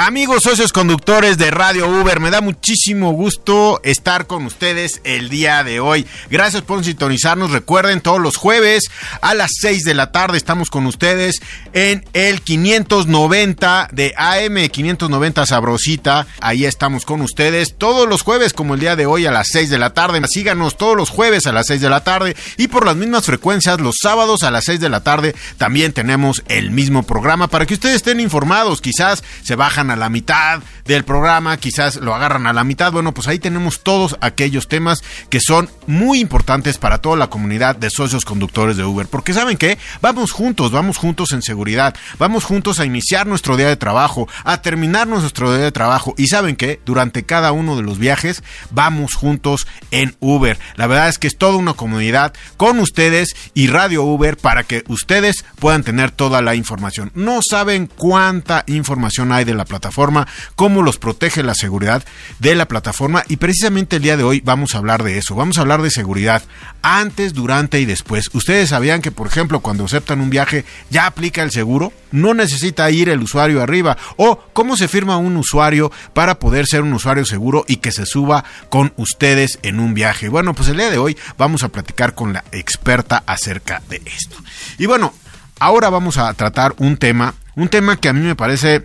Amigos socios conductores de Radio Uber, me da muchísimo gusto estar con ustedes el día de hoy. Gracias por sintonizarnos. Recuerden, todos los jueves a las 6 de la tarde estamos con ustedes en el 590 de AM, 590 Sabrosita. Ahí estamos con ustedes todos los jueves, como el día de hoy a las 6 de la tarde. Síganos todos los jueves a las 6 de la tarde y por las mismas frecuencias, los sábados a las 6 de la tarde también tenemos el mismo programa para que ustedes estén informados. Quizás se bajan a la mitad del programa, quizás lo agarran a la mitad. Bueno, pues ahí tenemos todos aquellos temas que son muy importantes para toda la comunidad de socios conductores de Uber. Porque saben que vamos juntos, vamos juntos en seguridad, vamos juntos a iniciar nuestro día de trabajo, a terminar nuestro día de trabajo. Y saben que durante cada uno de los viajes vamos juntos en Uber. La verdad es que es toda una comunidad con ustedes y Radio Uber para que ustedes puedan tener toda la información. No saben cuánta información hay de la plataforma plataforma, cómo los protege la seguridad de la plataforma y precisamente el día de hoy vamos a hablar de eso, vamos a hablar de seguridad antes, durante y después. Ustedes sabían que, por ejemplo, cuando aceptan un viaje ya aplica el seguro, no necesita ir el usuario arriba o cómo se firma un usuario para poder ser un usuario seguro y que se suba con ustedes en un viaje. Bueno, pues el día de hoy vamos a platicar con la experta acerca de esto. Y bueno, ahora vamos a tratar un tema, un tema que a mí me parece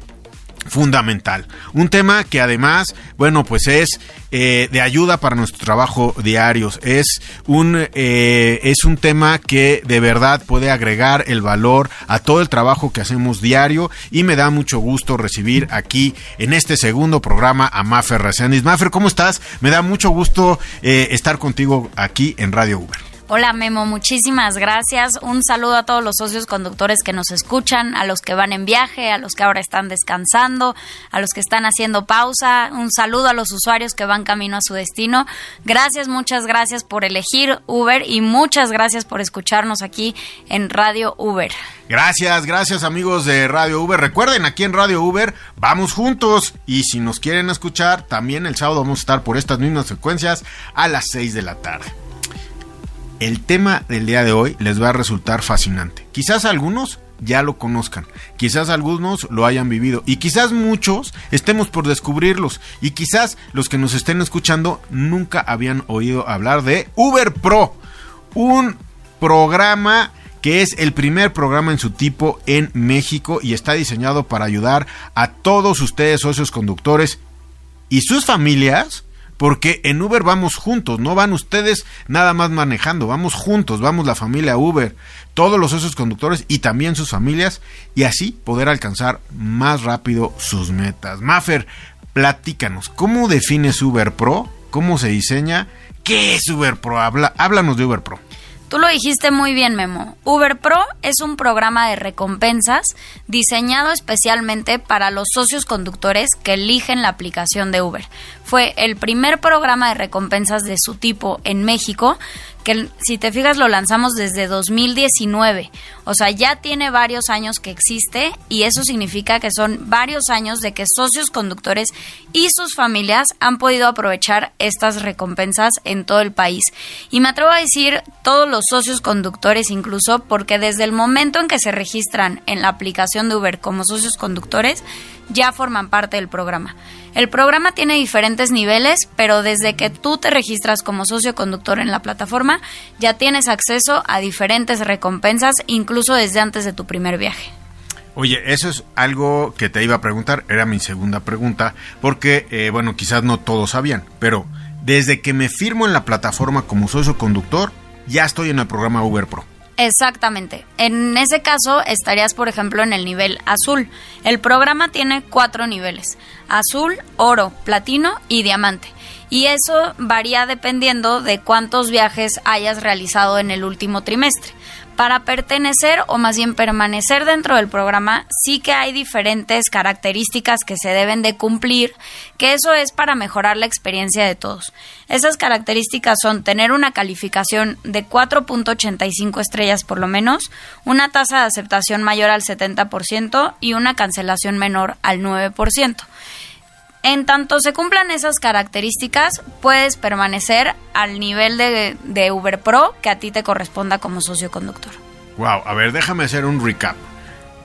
fundamental. Un tema que además, bueno, pues es eh, de ayuda para nuestro trabajo diario. Es un, eh, es un tema que de verdad puede agregar el valor a todo el trabajo que hacemos diario y me da mucho gusto recibir aquí en este segundo programa a Mafer Reséndiz. Mafer, ¿cómo estás? Me da mucho gusto eh, estar contigo aquí en Radio Uber. Hola Memo, muchísimas gracias. Un saludo a todos los socios conductores que nos escuchan, a los que van en viaje, a los que ahora están descansando, a los que están haciendo pausa. Un saludo a los usuarios que van camino a su destino. Gracias, muchas gracias por elegir Uber y muchas gracias por escucharnos aquí en Radio Uber. Gracias, gracias amigos de Radio Uber. Recuerden, aquí en Radio Uber vamos juntos y si nos quieren escuchar, también el sábado vamos a estar por estas mismas frecuencias a las 6 de la tarde el tema del día de hoy les va a resultar fascinante. Quizás algunos ya lo conozcan, quizás algunos lo hayan vivido y quizás muchos estemos por descubrirlos y quizás los que nos estén escuchando nunca habían oído hablar de Uber Pro, un programa que es el primer programa en su tipo en México y está diseñado para ayudar a todos ustedes socios conductores y sus familias porque en Uber vamos juntos, no van ustedes nada más manejando, vamos juntos, vamos la familia Uber, todos los socios conductores y también sus familias, y así poder alcanzar más rápido sus metas. Maffer, platícanos, ¿cómo defines Uber Pro? ¿Cómo se diseña? ¿Qué es Uber Pro? Habla, háblanos de Uber Pro. Tú lo dijiste muy bien, Memo. Uber Pro es un programa de recompensas diseñado especialmente para los socios conductores que eligen la aplicación de Uber. Fue el primer programa de recompensas de su tipo en México que si te fijas lo lanzamos desde 2019, o sea, ya tiene varios años que existe y eso significa que son varios años de que socios conductores y sus familias han podido aprovechar estas recompensas en todo el país. Y me atrevo a decir todos los socios conductores incluso porque desde el momento en que se registran en la aplicación de Uber como socios conductores, ya forman parte del programa. El programa tiene diferentes niveles, pero desde que tú te registras como socio conductor en la plataforma, ya tienes acceso a diferentes recompensas, incluso desde antes de tu primer viaje. Oye, eso es algo que te iba a preguntar, era mi segunda pregunta, porque, eh, bueno, quizás no todos sabían, pero desde que me firmo en la plataforma como socio conductor, ya estoy en el programa Uber Pro. Exactamente. En ese caso estarías, por ejemplo, en el nivel azul. El programa tiene cuatro niveles. Azul, oro, platino y diamante. Y eso varía dependiendo de cuántos viajes hayas realizado en el último trimestre. Para pertenecer o más bien permanecer dentro del programa, sí que hay diferentes características que se deben de cumplir, que eso es para mejorar la experiencia de todos. Esas características son tener una calificación de 4.85 estrellas por lo menos, una tasa de aceptación mayor al 70% y una cancelación menor al 9%. En tanto se cumplan esas características, puedes permanecer al nivel de, de Uber Pro que a ti te corresponda como socio conductor. Wow, a ver, déjame hacer un recap.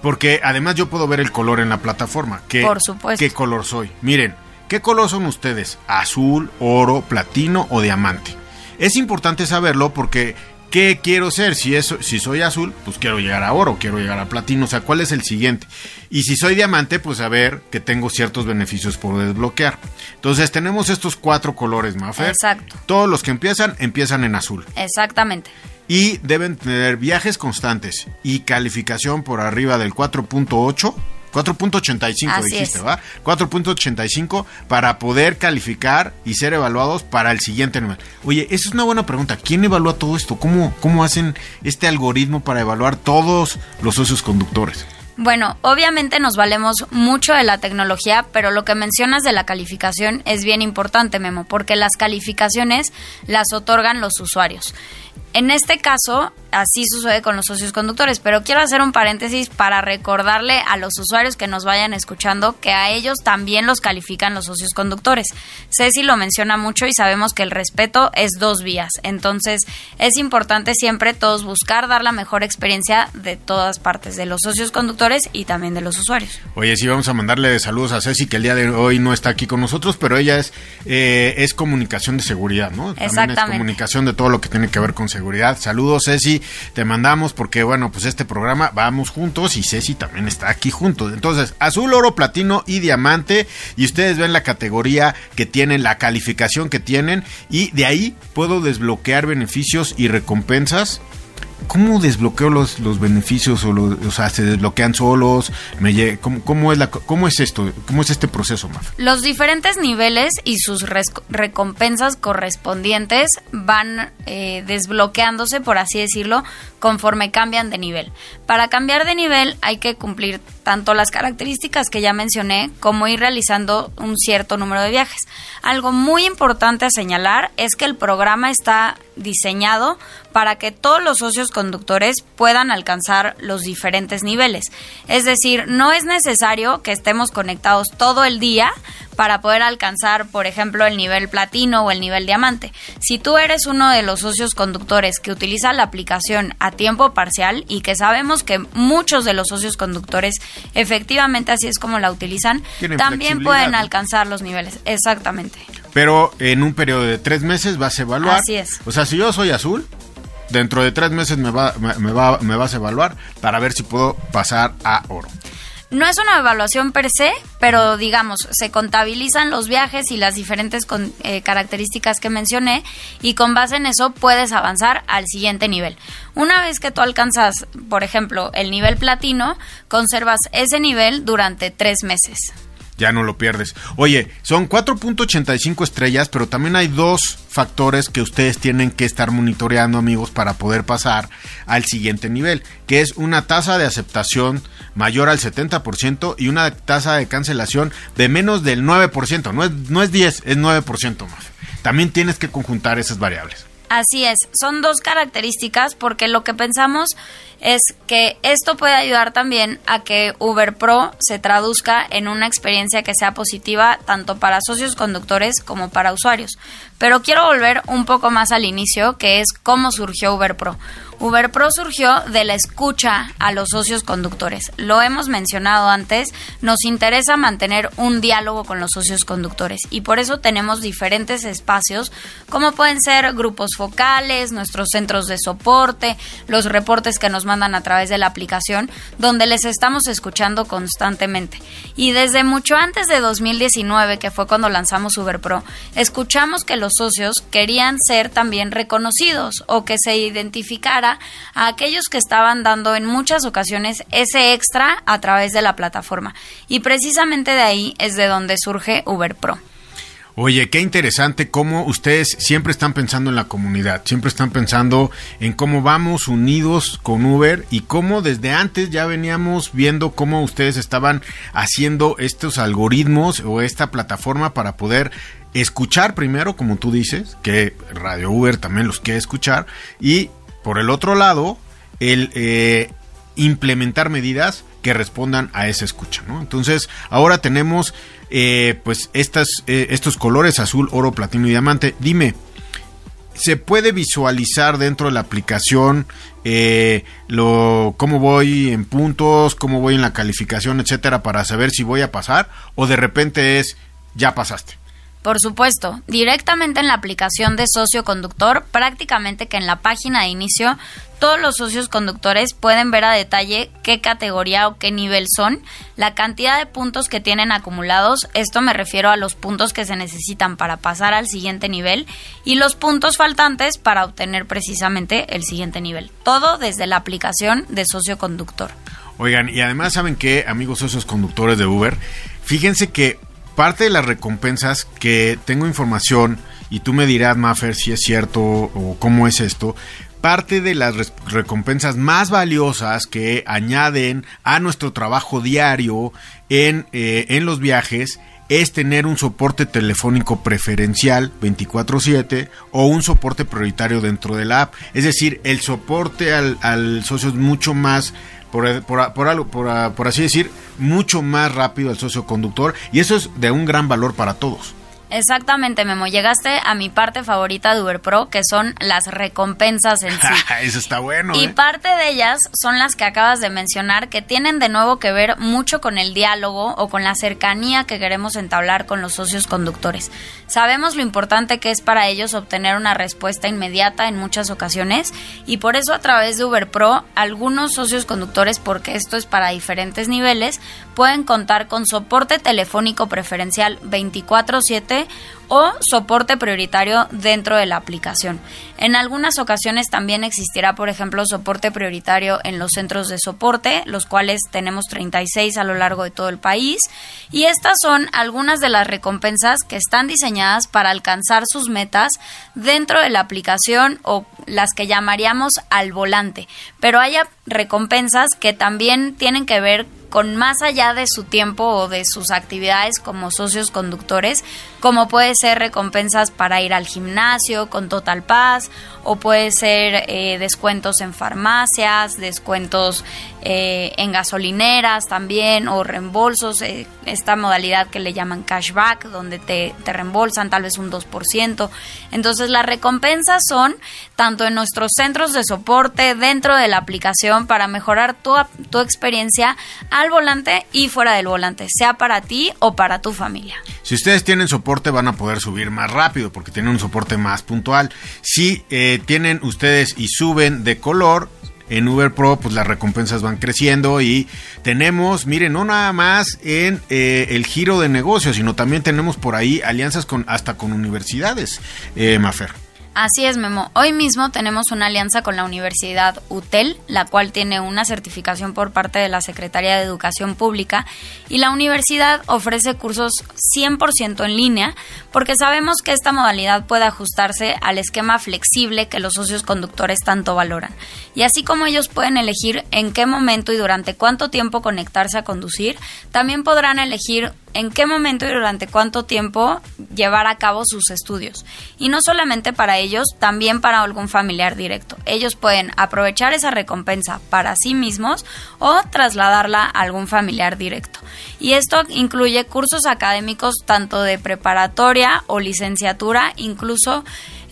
Porque además yo puedo ver el color en la plataforma. ¿Qué, Por supuesto. ¿Qué color soy? Miren, ¿qué color son ustedes? ¿Azul, oro, platino o diamante? Es importante saberlo porque ¿qué quiero ser? Si, es, si soy azul, pues quiero llegar a oro, quiero llegar a platino, o sea, ¿cuál es el siguiente? Y si soy diamante, pues saber que tengo ciertos beneficios por desbloquear. Entonces tenemos estos cuatro colores, Mafer. Exacto. Todos los que empiezan, empiezan en azul. Exactamente. Y deben tener viajes constantes y calificación por arriba del 4.8. 4.85 Así dijiste, es. ¿va? 4.85 para poder calificar y ser evaluados para el siguiente nivel. Oye, esa es una buena pregunta. ¿Quién evalúa todo esto? ¿Cómo, cómo hacen este algoritmo para evaluar todos los socios conductores? Bueno, obviamente nos valemos mucho de la tecnología, pero lo que mencionas de la calificación es bien importante, Memo, porque las calificaciones las otorgan los usuarios. En este caso, así sucede con los socios conductores, pero quiero hacer un paréntesis para recordarle a los usuarios que nos vayan escuchando que a ellos también los califican los socios conductores. Ceci lo menciona mucho y sabemos que el respeto es dos vías, entonces es importante siempre todos buscar dar la mejor experiencia de todas partes, de los socios conductores y también de los usuarios. Oye, sí, vamos a mandarle saludos a Ceci, que el día de hoy no está aquí con nosotros, pero ella es, eh, es comunicación de seguridad, ¿no? También es Exactamente. comunicación de todo lo que tiene que ver con seguridad. Saludos, Ceci, te mandamos porque, bueno, pues este programa vamos juntos y Ceci también está aquí juntos. Entonces, azul, oro, platino y diamante. Y ustedes ven la categoría que tienen, la calificación que tienen. Y de ahí puedo desbloquear beneficios y recompensas ¿Cómo desbloqueo los, los beneficios o, los, sea, se desbloquean solos? Me ¿cómo, cómo es la, ¿Cómo es esto? ¿Cómo es este proceso, Maf? Los diferentes niveles y sus recompensas correspondientes van eh, desbloqueándose, por así decirlo, conforme cambian de nivel. Para cambiar de nivel hay que cumplir tanto las características que ya mencioné como ir realizando un cierto número de viajes. Algo muy importante a señalar es que el programa está diseñado para que todos los socios conductores puedan alcanzar los diferentes niveles. Es decir, no es necesario que estemos conectados todo el día para poder alcanzar, por ejemplo, el nivel platino o el nivel diamante. Si tú eres uno de los socios conductores que utiliza la aplicación a tiempo parcial y que sabemos que muchos de los socios conductores efectivamente así es como la utilizan, también pueden alcanzar los niveles. Exactamente. Pero en un periodo de tres meses vas a evaluar. Así es. O sea, si yo soy azul, dentro de tres meses me, va, me, me va, me vas a evaluar para ver si puedo pasar a oro. No es una evaluación per se, pero digamos, se contabilizan los viajes y las diferentes eh, características que mencioné y con base en eso puedes avanzar al siguiente nivel. Una vez que tú alcanzas, por ejemplo, el nivel platino, conservas ese nivel durante tres meses. Ya no lo pierdes. Oye, son 4.85 estrellas, pero también hay dos factores que ustedes tienen que estar monitoreando, amigos, para poder pasar al siguiente nivel, que es una tasa de aceptación mayor al 70% y una tasa de cancelación de menos del 9%. No es, no es 10, es 9% más. También tienes que conjuntar esas variables. Así es, son dos características porque lo que pensamos es que esto puede ayudar también a que Uber Pro se traduzca en una experiencia que sea positiva tanto para socios conductores como para usuarios. Pero quiero volver un poco más al inicio, que es cómo surgió Uber Pro. Uber Pro surgió de la escucha a los socios conductores. Lo hemos mencionado antes, nos interesa mantener un diálogo con los socios conductores y por eso tenemos diferentes espacios como pueden ser grupos focales, nuestros centros de soporte, los reportes que nos mandan a través de la aplicación, donde les estamos escuchando constantemente. Y desde mucho antes de 2019, que fue cuando lanzamos Uber Pro, escuchamos que los socios querían ser también reconocidos o que se identificara a aquellos que estaban dando en muchas ocasiones ese extra a través de la plataforma. Y precisamente de ahí es de donde surge Uber Pro. Oye, qué interesante cómo ustedes siempre están pensando en la comunidad, siempre están pensando en cómo vamos unidos con Uber y cómo desde antes ya veníamos viendo cómo ustedes estaban haciendo estos algoritmos o esta plataforma para poder escuchar primero, como tú dices, que Radio Uber también los quiere escuchar y por el otro lado, el eh, implementar medidas que respondan a esa escucha, ¿no? Entonces, ahora tenemos eh, pues eh, estos colores azul, oro, platino y diamante. Dime, ¿se puede visualizar dentro de la aplicación lo, cómo voy en puntos, cómo voy en la calificación, etcétera, para saber si voy a pasar? ¿O de repente es, ya pasaste? Por supuesto, directamente en la aplicación de socio conductor, prácticamente que en la página de inicio, todos los socios conductores pueden ver a detalle qué categoría o qué nivel son, la cantidad de puntos que tienen acumulados, esto me refiero a los puntos que se necesitan para pasar al siguiente nivel, y los puntos faltantes para obtener precisamente el siguiente nivel. Todo desde la aplicación de socio conductor. Oigan, y además saben que, amigos socios conductores de Uber, fíjense que parte de las recompensas que tengo información, y tú me dirás, Maffer, si es cierto o cómo es esto, parte de las recompensas más valiosas que añaden a nuestro trabajo diario en, eh, en los viajes es tener un soporte telefónico preferencial 24/7 o un soporte prioritario dentro de la app. Es decir, el soporte al, al socio es mucho más por, por, por, algo, por, por así decir, mucho más rápido al socio conductor y eso es de un gran valor para todos. Exactamente, Memo. Llegaste a mi parte favorita de Uber Pro, que son las recompensas en sí. Eso está bueno. Y ¿eh? parte de ellas son las que acabas de mencionar, que tienen de nuevo que ver mucho con el diálogo o con la cercanía que queremos entablar con los socios conductores. Sabemos lo importante que es para ellos obtener una respuesta inmediata en muchas ocasiones y por eso a través de Uber Pro, algunos socios conductores, porque esto es para diferentes niveles, pueden contar con soporte telefónico preferencial 24/7 o soporte prioritario dentro de la aplicación. En algunas ocasiones también existirá, por ejemplo, soporte prioritario en los centros de soporte, los cuales tenemos 36 a lo largo de todo el país. Y estas son algunas de las recompensas que están diseñadas para alcanzar sus metas dentro de la aplicación o las que llamaríamos al volante. Pero hay recompensas que también tienen que ver con más allá de su tiempo o de sus actividades como socios conductores, como puede ser recompensas para ir al gimnasio con Total Paz, o puede ser eh, descuentos en farmacias, descuentos eh, en gasolineras también, o reembolsos, eh, esta modalidad que le llaman cashback, donde te, te reembolsan tal vez un 2%. Entonces las recompensas son tanto en nuestros centros de soporte, dentro de la aplicación, para mejorar tu, tu experiencia al volante y fuera del volante, sea para ti o para tu familia. Si ustedes tienen soporte van a poder subir más rápido porque tienen un soporte más puntual. Si eh, tienen ustedes y suben de color, en Uber Pro, pues las recompensas van creciendo y tenemos, miren, no nada más en eh, el giro de negocios, sino también tenemos por ahí alianzas con hasta con universidades, eh, Mafer. Así es, Memo. Hoy mismo tenemos una alianza con la Universidad UTEL, la cual tiene una certificación por parte de la Secretaría de Educación Pública, y la universidad ofrece cursos 100% en línea, porque sabemos que esta modalidad puede ajustarse al esquema flexible que los socios conductores tanto valoran. Y así como ellos pueden elegir en qué momento y durante cuánto tiempo conectarse a conducir, también podrán elegir en qué momento y durante cuánto tiempo llevar a cabo sus estudios. Y no solamente para ellos, también para algún familiar directo. Ellos pueden aprovechar esa recompensa para sí mismos o trasladarla a algún familiar directo. Y esto incluye cursos académicos tanto de preparatoria o licenciatura, incluso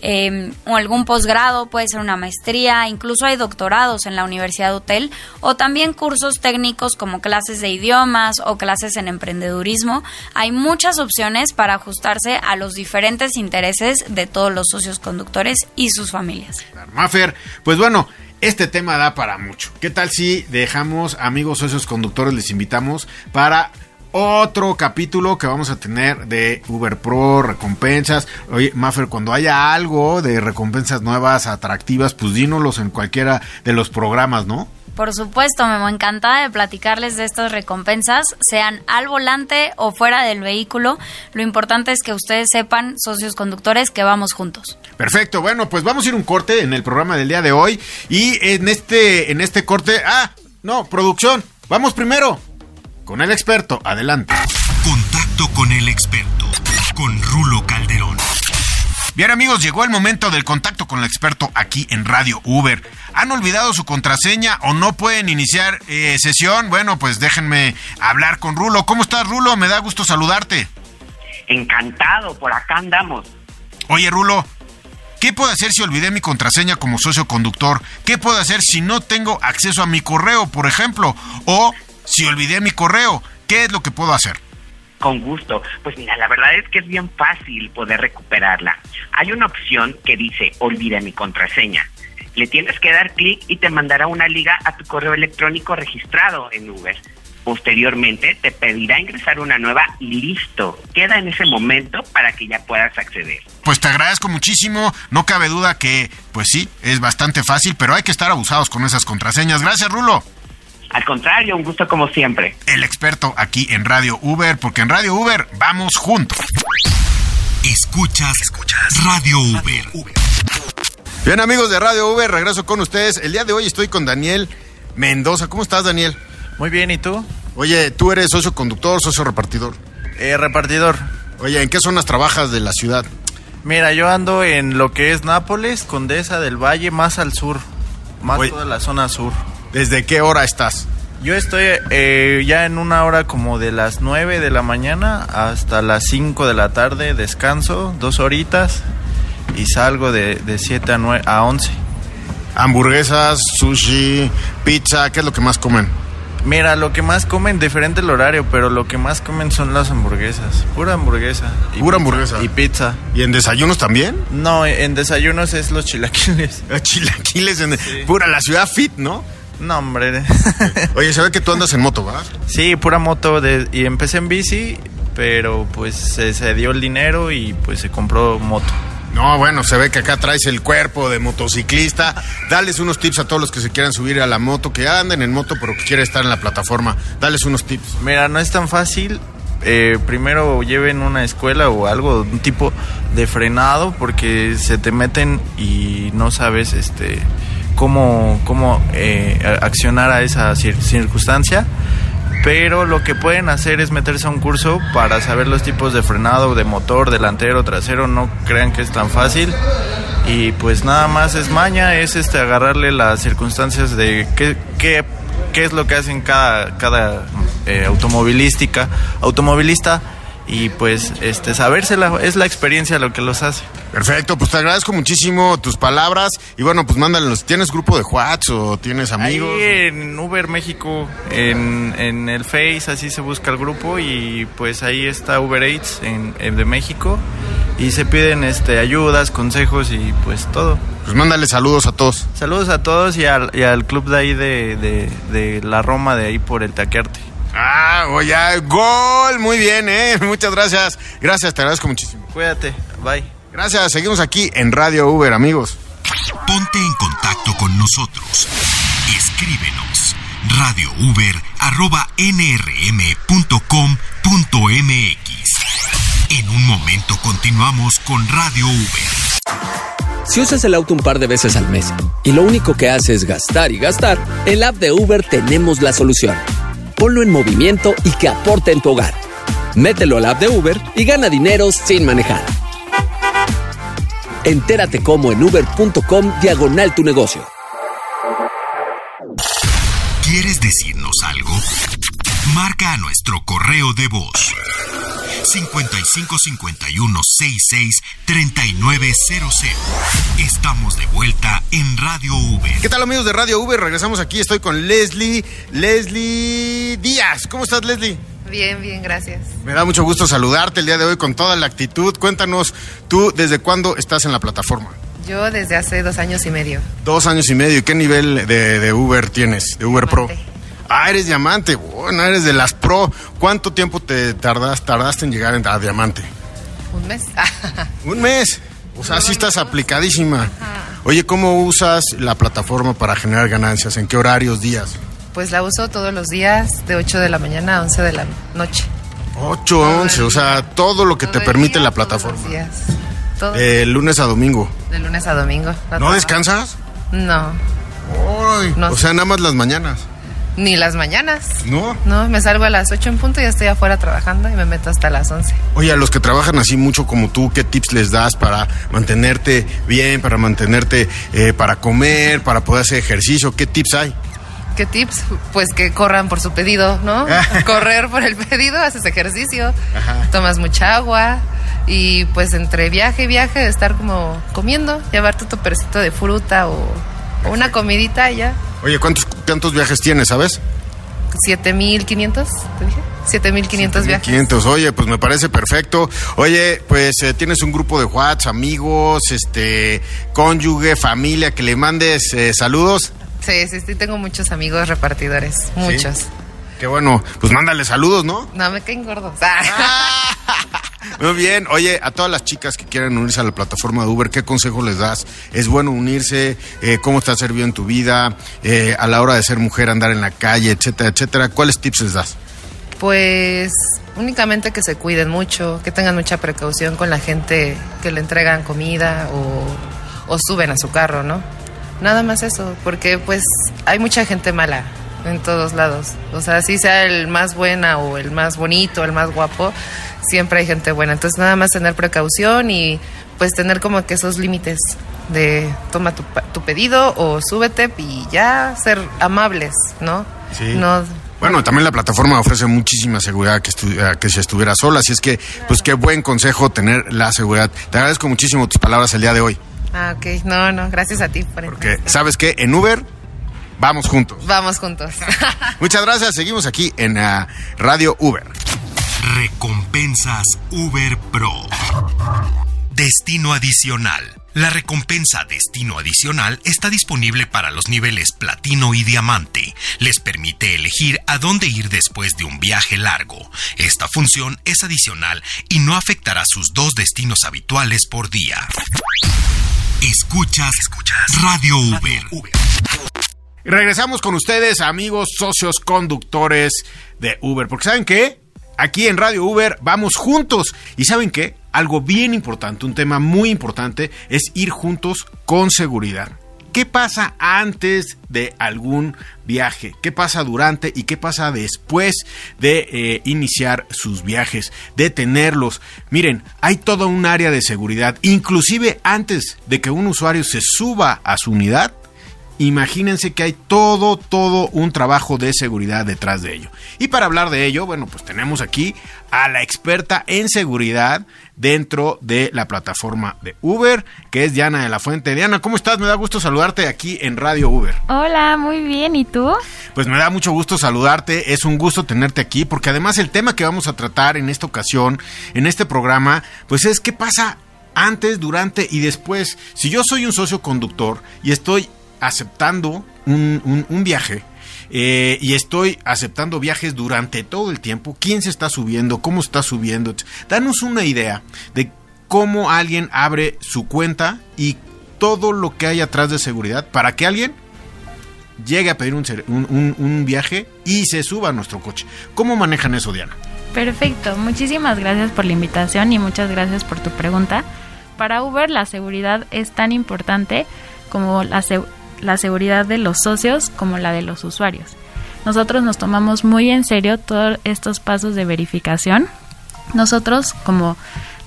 eh, o algún posgrado, puede ser una maestría, incluso hay doctorados en la Universidad Hotel o también cursos técnicos como clases de idiomas o clases en emprendedurismo. Hay muchas opciones para ajustarse a los diferentes intereses de todos los socios conductores y sus familias. Mafer, pues bueno, este tema da para mucho. ¿Qué tal si dejamos, amigos socios conductores, les invitamos para otro capítulo que vamos a tener de Uber Pro, recompensas. Oye, Maffer, cuando haya algo de recompensas nuevas, atractivas, pues dínolos en cualquiera de los programas, ¿no? Por supuesto, Memo, encantada de platicarles de estas recompensas, sean al volante o fuera del vehículo. Lo importante es que ustedes sepan, socios conductores, que vamos juntos. Perfecto, bueno, pues vamos a ir un corte en el programa del día de hoy y en este en este corte, ah, no, producción, vamos primero con el experto, adelante. Contacto con el experto, con Rulo Calderón. Bien amigos, llegó el momento del contacto con el experto aquí en Radio Uber. ¿Han olvidado su contraseña o no pueden iniciar eh, sesión? Bueno, pues déjenme hablar con Rulo. ¿Cómo estás, Rulo? Me da gusto saludarte. Encantado, por acá andamos. Oye, Rulo, ¿qué puedo hacer si olvidé mi contraseña como socio conductor? ¿Qué puedo hacer si no tengo acceso a mi correo, por ejemplo? O si olvidé mi correo, ¿qué es lo que puedo hacer? Con gusto. Pues mira, la verdad es que es bien fácil poder recuperarla. Hay una opción que dice olvida mi contraseña. Le tienes que dar clic y te mandará una liga a tu correo electrónico registrado en Uber. Posteriormente te pedirá ingresar una nueva y listo. Queda en ese momento para que ya puedas acceder. Pues te agradezco muchísimo. No cabe duda que, pues sí, es bastante fácil, pero hay que estar abusados con esas contraseñas. Gracias, Rulo. Al contrario, un gusto como siempre. El experto aquí en Radio Uber, porque en Radio Uber vamos juntos. Escuchas, escuchas Radio Uber. Bien amigos de Radio Uber, regreso con ustedes. El día de hoy estoy con Daniel Mendoza. ¿Cómo estás, Daniel? Muy bien, ¿y tú? Oye, tú eres socio conductor, socio repartidor. Eh, repartidor. Oye, ¿en qué zonas trabajas de la ciudad? Mira, yo ando en lo que es Nápoles, Condesa del Valle, más al sur. Más Oye. toda la zona sur. ¿Desde qué hora estás? Yo estoy eh, ya en una hora como de las 9 de la mañana hasta las 5 de la tarde, descanso, dos horitas y salgo de, de 7 a, 9, a 11. Hamburguesas, sushi, pizza, ¿qué es lo que más comen? Mira, lo que más comen, diferente el horario, pero lo que más comen son las hamburguesas. Pura hamburguesa. Y Pura pizza, hamburguesa. Y pizza. ¿Y en desayunos también? No, en desayunos es los chilaquiles. Chilaquiles en pura la ciudad fit, ¿no? No, hombre. Oye, se ve que tú andas en moto, ¿va? Sí, pura moto de, y empecé en bici, pero pues se, se dio el dinero y pues se compró moto. No, bueno, se ve que acá traes el cuerpo de motociclista. Dales unos tips a todos los que se quieran subir a la moto, que anden en moto, pero que quieren estar en la plataforma. Dales unos tips. Mira, no es tan fácil. Eh, primero lleven una escuela o algo, un tipo de frenado, porque se te meten y no sabes este cómo, cómo eh, accionar a esa cir- circunstancia. Pero lo que pueden hacer es meterse a un curso para saber los tipos de frenado, de motor, delantero, trasero. No crean que es tan fácil. Y pues nada más es maña, es este agarrarle las circunstancias de qué, qué, qué es lo que hacen cada, cada eh, automovilística, automovilista y pues este sabérsela es la experiencia lo que los hace. Perfecto, pues te agradezco muchísimo tus palabras. Y bueno, pues mándalos. ¿Tienes grupo de WhatsApp o tienes amigos? Ahí en Uber México, en, en el Face, así se busca el grupo y pues ahí está Uber Eats en, en de México y se piden este ayudas, consejos y pues todo. Pues mándale saludos a todos. Saludos a todos y al, y al club de ahí de, de, de la Roma, de ahí por el Taquearte. Ah, oye, gol. Muy bien, ¿eh? Muchas gracias. Gracias, te agradezco muchísimo. Cuídate, bye. Gracias, seguimos aquí en Radio Uber, amigos. Ponte en contacto con nosotros. Escríbenos radiouber.nrm.com.mx. En un momento continuamos con Radio Uber. Si usas el auto un par de veces al mes y lo único que hace es gastar y gastar, en la app de Uber tenemos la solución. Ponlo en movimiento y que aporte en tu hogar. Mételo al app de Uber y gana dinero sin manejar. Entérate cómo en uber.com diagonal tu negocio. ¿Quieres decirnos algo? Marca a nuestro correo de voz 55 51 66 3900. Estamos de vuelta en Radio Uber. ¿Qué tal, amigos de Radio Uber? Regresamos aquí. Estoy con Leslie. Leslie Díaz. ¿Cómo estás, Leslie? Bien, bien, gracias. Me da mucho gusto saludarte el día de hoy con toda la actitud. Cuéntanos, tú, ¿desde cuándo estás en la plataforma? Yo desde hace dos años y medio. Dos años y medio. ¿Y qué nivel de, de Uber tienes? De Uber Pro. Ah, eres diamante. Bueno, eres de las Pro. ¿Cuánto tiempo te tardas, tardaste en llegar a diamante? Un mes. Un mes. O sea, sí estás aplicadísima. Oye, ¿cómo usas la plataforma para generar ganancias? ¿En qué horarios, días? Pues la uso todos los días, de 8 de la mañana a 11 de la noche. 8 a 11, o sea, todo lo que Todo te permite día, la todos plataforma. los días. Todo, De lunes a domingo. de lunes a domingo. ¿No trabajo. descansas? No, No. O sea, nada más las mañanas. Ni las mañanas. ¿No? No, me salgo a las 8 en punto y ya estoy afuera trabajando y me meto hasta las 11. Oye, a los que trabajan así mucho como tú, ¿qué tips les das para mantenerte bien, para mantenerte, eh, para comer, para poder hacer ejercicio? ¿Qué tips hay? ¿Qué tips? Pues que corran por su pedido, ¿no? Correr por el pedido, haces ejercicio, Ajá. tomas mucha agua y pues entre viaje y viaje estar como comiendo, llevarte tu topercito de fruta o, una comidita y ya. Oye, ¿cuántos, cuántos viajes tienes, sabes? 7500, ¿te dije? 7500 viajes. 500. Oye, pues me parece perfecto. Oye, pues eh, tienes un grupo de WhatsApp, amigos, este, cónyuge, familia, que le mandes eh, saludos. Sí, sí, sí, tengo muchos amigos repartidores, muchos. Qué bueno, pues mándale saludos, ¿no? No, me caen gordos. Ah. Muy bien, oye, a todas las chicas que quieran unirse a la plataforma de Uber, ¿qué consejo les das? ¿Es bueno unirse? Eh, ¿Cómo te ha servido en tu vida? Eh, a la hora de ser mujer, andar en la calle, etcétera, etcétera. ¿Cuáles tips les das? Pues únicamente que se cuiden mucho, que tengan mucha precaución con la gente que le entregan comida o, o suben a su carro, ¿no? Nada más eso, porque pues hay mucha gente mala en todos lados. O sea, si sea el más buena o el más bonito, el más guapo, siempre hay gente buena. Entonces nada más tener precaución y pues tener como que esos límites de toma tu, tu pedido o súbete y ya ser amables, ¿no? Sí. No Bueno, también la plataforma ofrece muchísima seguridad que, estu- que si estuviera sola, así es que, pues qué buen consejo tener la seguridad. Te agradezco muchísimo tus palabras el día de hoy, Ah, ok. No, no, gracias a ti por porque sabes que en Uber vamos juntos. Vamos juntos. Muchas gracias, seguimos aquí en ah, Radio Uber. Recompensas Uber Pro. Destino adicional. La recompensa Destino Adicional está disponible para los niveles Platino y Diamante. Les permite elegir a dónde ir después de un viaje largo. Esta función es adicional y no afectará sus dos destinos habituales por día. Escuchas, escuchas Radio Uber. Y regresamos con ustedes, amigos, socios, conductores de Uber. Porque ¿saben qué? Aquí en Radio Uber vamos juntos. ¿Y saben qué? Algo bien importante, un tema muy importante, es ir juntos con seguridad. ¿Qué pasa antes de algún viaje? ¿Qué pasa durante y qué pasa después de eh, iniciar sus viajes? De tenerlos. Miren, hay toda un área de seguridad. Inclusive antes de que un usuario se suba a su unidad, Imagínense que hay todo, todo un trabajo de seguridad detrás de ello. Y para hablar de ello, bueno, pues tenemos aquí a la experta en seguridad dentro de la plataforma de Uber, que es Diana de la Fuente. Diana, ¿cómo estás? Me da gusto saludarte aquí en Radio Uber. Hola, muy bien. ¿Y tú? Pues me da mucho gusto saludarte, es un gusto tenerte aquí, porque además el tema que vamos a tratar en esta ocasión, en este programa, pues es qué pasa antes, durante y después. Si yo soy un socio conductor y estoy aceptando un, un- viaje, eh, y estoy aceptando viajes durante todo el tiempo, quién se está subiendo, cómo está subiendo, danos una idea de cómo alguien abre su cuenta y todo lo que hay atrás de seguridad para que alguien llegue a pedir un, un- un- viaje y se suba a nuestro coche. ¿Cómo manejan eso, Diana? Perfecto. Muchísimas gracias por la invitación y muchas gracias por tu pregunta. Para Uber la seguridad es tan importante como la, la seguridad de los socios como la de los usuarios. Nosotros nos tomamos muy en serio todos estos pasos de verificación. Nosotros, como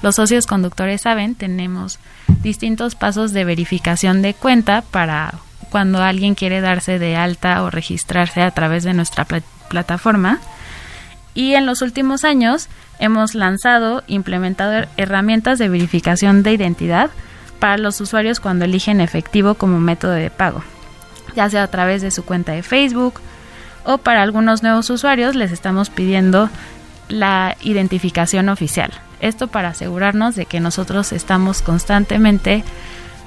los socios conductores saben, tenemos distintos pasos de verificación de cuenta para cuando alguien quiere darse de alta o registrarse a través de nuestra pla- plataforma. Y en los últimos años hemos lanzado, implementado herramientas de verificación de identidad para los usuarios cuando eligen efectivo como método de pago, ya sea a través de su cuenta de Facebook o para algunos nuevos usuarios les estamos pidiendo la identificación oficial. Esto para asegurarnos de que nosotros estamos constantemente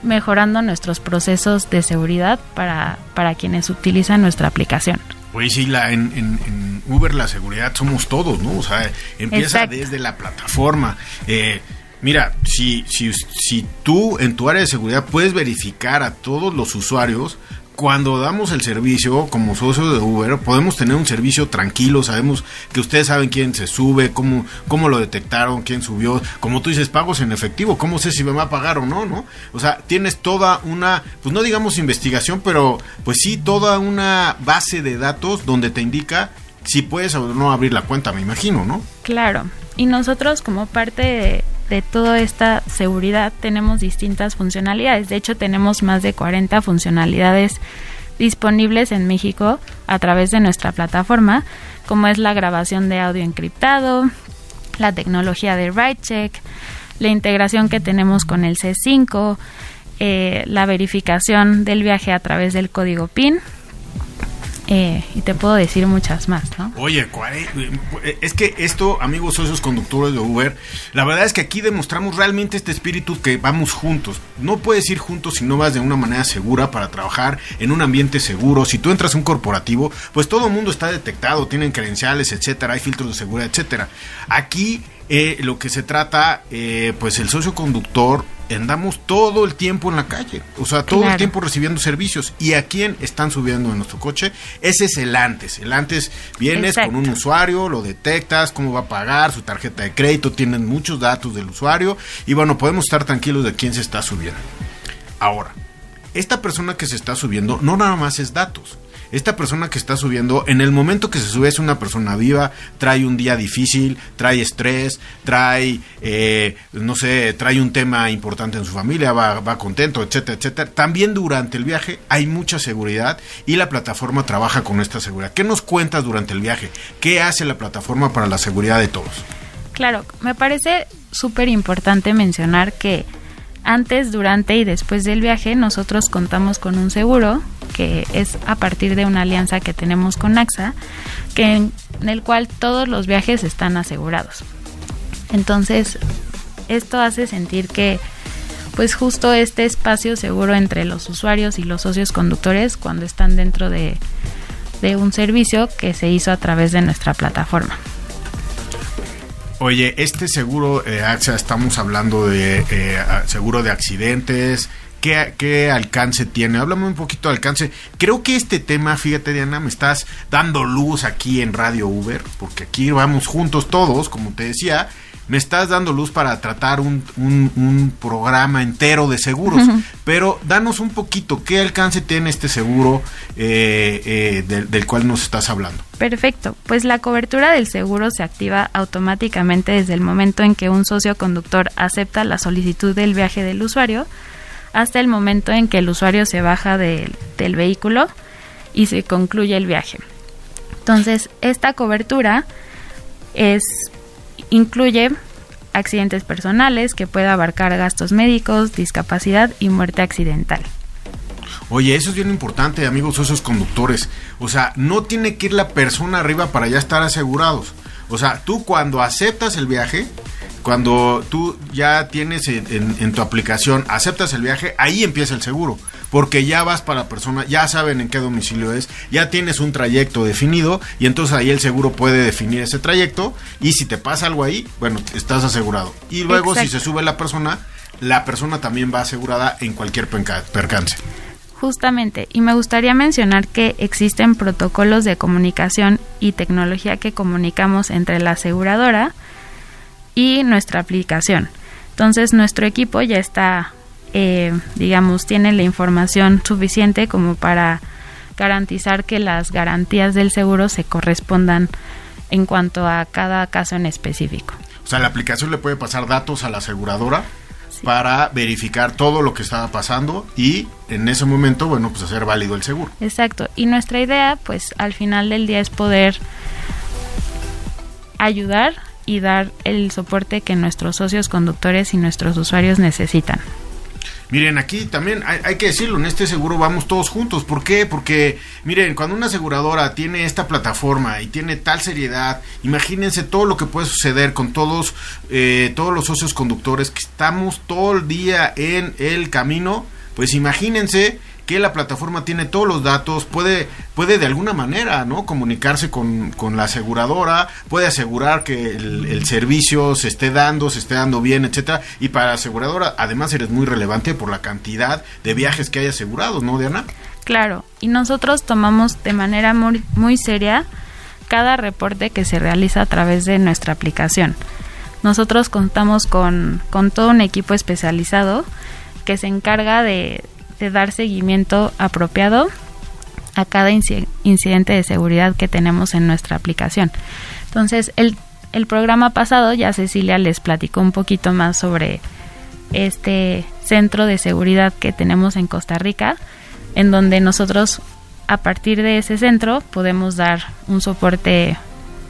mejorando nuestros procesos de seguridad para, para quienes utilizan nuestra aplicación. Oye, sí, la, en, en- en Uber la seguridad somos todos, ¿no? O sea, empieza Exacto. desde la plataforma. Eh, Mira, si, si, si tú en tu área de seguridad puedes verificar a todos los usuarios, cuando damos el servicio como socio de Uber, podemos tener un servicio tranquilo, sabemos que ustedes saben quién se sube, cómo, cómo lo detectaron, quién subió, como tú dices, pagos en efectivo, cómo sé si me va a pagar o no, ¿no? O sea, tienes toda una, pues no digamos investigación, pero pues sí, toda una base de datos donde te indica si puedes o no abrir la cuenta, me imagino, ¿no? Claro, y nosotros como parte de, de toda esta seguridad tenemos distintas funcionalidades. De hecho, tenemos más de 40 funcionalidades disponibles en México a través de nuestra plataforma, como es la grabación de audio encriptado, la tecnología de check, la integración que tenemos con el C5, eh, la verificación del viaje a través del código PIN, eh, y te puedo decir muchas más, ¿no? Oye, eh, es que esto, amigos socios conductores de Uber, la verdad es que aquí demostramos realmente este espíritu que vamos juntos. No puedes ir juntos si no vas de una manera segura para trabajar en un ambiente seguro. Si tú entras a un corporativo, pues todo el mundo está detectado, tienen credenciales, etcétera, hay filtros de seguridad, etcétera. Aquí eh, lo que se trata, pues el socio conductor andamos todo el tiempo en la calle, o sea, todo el tiempo recibiendo servicios. ¿Y a quién están subiendo en nuestro coche? Ese es el antes. El antes vienes con un usuario, lo detectas, cómo va a pagar, su tarjeta de crédito, tienen muchos datos del usuario y bueno, podemos estar tranquilos de quién se está subiendo. Ahora, esta persona que se está subiendo no nada más es datos esta persona que está subiendo, en el momento que se sube es una persona viva, trae un día difícil, trae estrés, trae, eh, no sé, trae un tema importante en su familia, va, va contento, etcétera, etcétera. También durante el viaje hay mucha seguridad y la plataforma trabaja con esta seguridad. ¿Qué nos cuentas durante el viaje? ¿Qué hace la plataforma para la seguridad de todos? Claro, me parece súper importante mencionar que antes, durante y después del viaje nosotros contamos con un seguro que es a partir de una alianza que tenemos con AXA, que en, el cual todos los viajes están asegurados. Entonces, esto hace sentir que pues justo este espacio seguro entre los usuarios y los socios conductores cuando están dentro de, de un servicio que se hizo a través de nuestra plataforma. Oye, este seguro eh, AXA, estamos hablando de eh, seguro de accidentes. ¿Qué, ¿Qué alcance tiene? Háblame un poquito de alcance. Creo que este tema, fíjate Diana, me estás dando luz aquí en Radio Uber, porque aquí vamos juntos todos, como te decía, me estás dando luz para tratar un, un, programa entero de seguros. Pero danos un poquito, ¿qué alcance tiene este seguro eh, eh, del, del cual nos estás hablando? Perfecto, pues la cobertura del seguro se activa automáticamente desde el momento en que un socio conductor acepta la solicitud del viaje del usuario hasta el momento en que el usuario se baja del vehículo y se concluye el viaje. Entonces, esta cobertura es incluye accidentes personales que pueda abarcar gastos médicos, discapacidad y muerte accidental. Oye, eso es bien importante, amigos esos conductores. O sea, no tiene que ir la persona arriba para ya estar asegurados. O sea, tú cuando aceptas el viaje, cuando tú ya tienes en, tu aplicación, aceptas el viaje, ahí empieza el seguro porque ya vas para la persona, ya saben en qué domicilio es, ya tienes un trayecto definido y entonces ahí el seguro puede definir ese trayecto y si te pasa algo ahí, bueno, estás asegurado. Y luego si se sube la persona, la persona también va asegurada en cualquier percance. Justamente, y me gustaría mencionar que existen protocolos de comunicación y tecnología que comunicamos entre la aseguradora y nuestra aplicación. Entonces nuestro equipo ya está eh, digamos, tiene la información suficiente como para garantizar que las garantías del seguro se correspondan en cuanto a cada caso en específico. O sea, la aplicación le puede pasar datos a la aseguradora para verificar todo lo que estaba pasando y en ese momento, bueno, pues hacer válido el seguro. Exacto. Y nuestra idea, pues al final del día es poder ayudar y dar el soporte que nuestros socios conductores y nuestros usuarios necesitan. Miren, aquí también hay, que decirlo, en este seguro vamos todos juntos. ¿Por qué? Porque, miren, cuando una aseguradora tiene esta plataforma y tiene tal seriedad, imagínense todo lo que puede suceder con todos, eh, todos los socios conductores que estamos todo el día en el camino. Pues imagínense que la plataforma tiene todos los datos, puede, puede de alguna manera, ¿no? Comunicarse con, con la aseguradora, puede asegurar que el, el, servicio se esté dando, se esté dando bien, etcétera. Y para la aseguradora, además eres muy relevante por la cantidad de viajes que hay asegurados, ¿no, Diana? Claro, y nosotros tomamos de manera muy, muy seria cada reporte que se realiza a través de nuestra aplicación. Nosotros contamos con, con todo un equipo especializado que se encarga de, de dar seguimiento apropiado a cada incidente de seguridad que tenemos en nuestra aplicación. Entonces, el, el programa pasado ya Cecilia les platicó un poquito más sobre este centro de seguridad que tenemos en Costa Rica, en donde nosotros a partir de ese centro podemos dar un soporte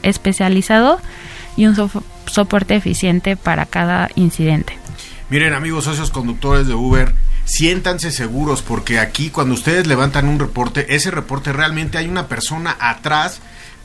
especializado y un so soporte eficiente para cada incidente. Miren amigos socios conductores de Uber, siéntanse seguros porque aquí cuando ustedes levantan un reporte, ese reporte realmente hay una persona atrás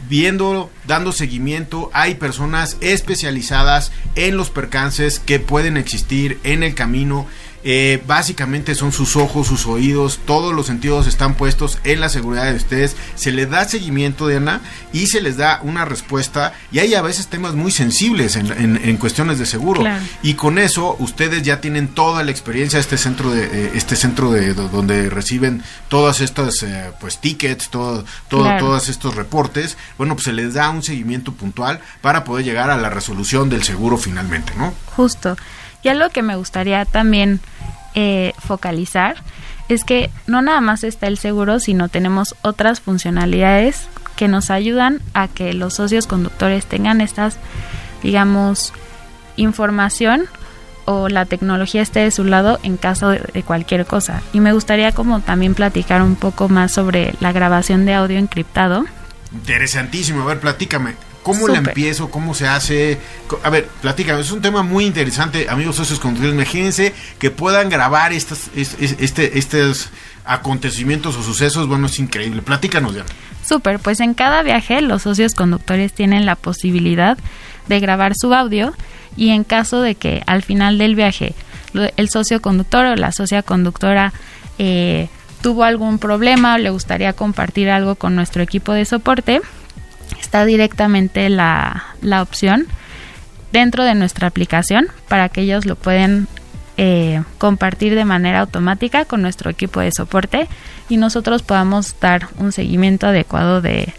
viendo, dando seguimiento, hay personas especializadas en los percances que pueden existir en el camino eh, básicamente son sus ojos, sus oídos, todos los sentidos están puestos en la seguridad de ustedes. Se les da seguimiento, Diana, y se les da una respuesta. Y hay a veces temas muy sensibles en, cuestiones de seguro. Y con eso ustedes ya tienen toda la experiencia de este centro de eh, este centro de, donde reciben todas estas eh, pues tickets, todo, todo todos estos reportes. Bueno, pues se les da un seguimiento puntual para poder llegar a la resolución del seguro finalmente, ¿no? Justo. Y algo que me gustaría también eh, focalizar es que no nada más está el seguro, sino tenemos otras funcionalidades que nos ayudan a que los socios conductores tengan estas, digamos, información o la tecnología esté de su lado en caso de, cualquier cosa. Y me gustaría como también platicar un poco más sobre la grabación de audio encriptado. Interesantísimo, a ver, platícame. ¿Cómo la empiezo? ¿Cómo se hace? A ver, platícame, es un tema muy interesante, amigos socios conductores. Imagínense que puedan grabar estas, este, estos acontecimientos o sucesos. Bueno, es increíble. Platícanos, ya. Súper, pues en cada viaje los socios conductores tienen la posibilidad de grabar su audio y en caso de que al final del viaje el socio conductor o la socia conductora eh, tuvo algún problema o le gustaría compartir algo con nuestro equipo de soporte, está directamente la, la opción dentro de nuestra aplicación para que ellos lo pueden eh, compartir de manera automática con nuestro equipo de soporte y nosotros podamos dar un seguimiento adecuado de,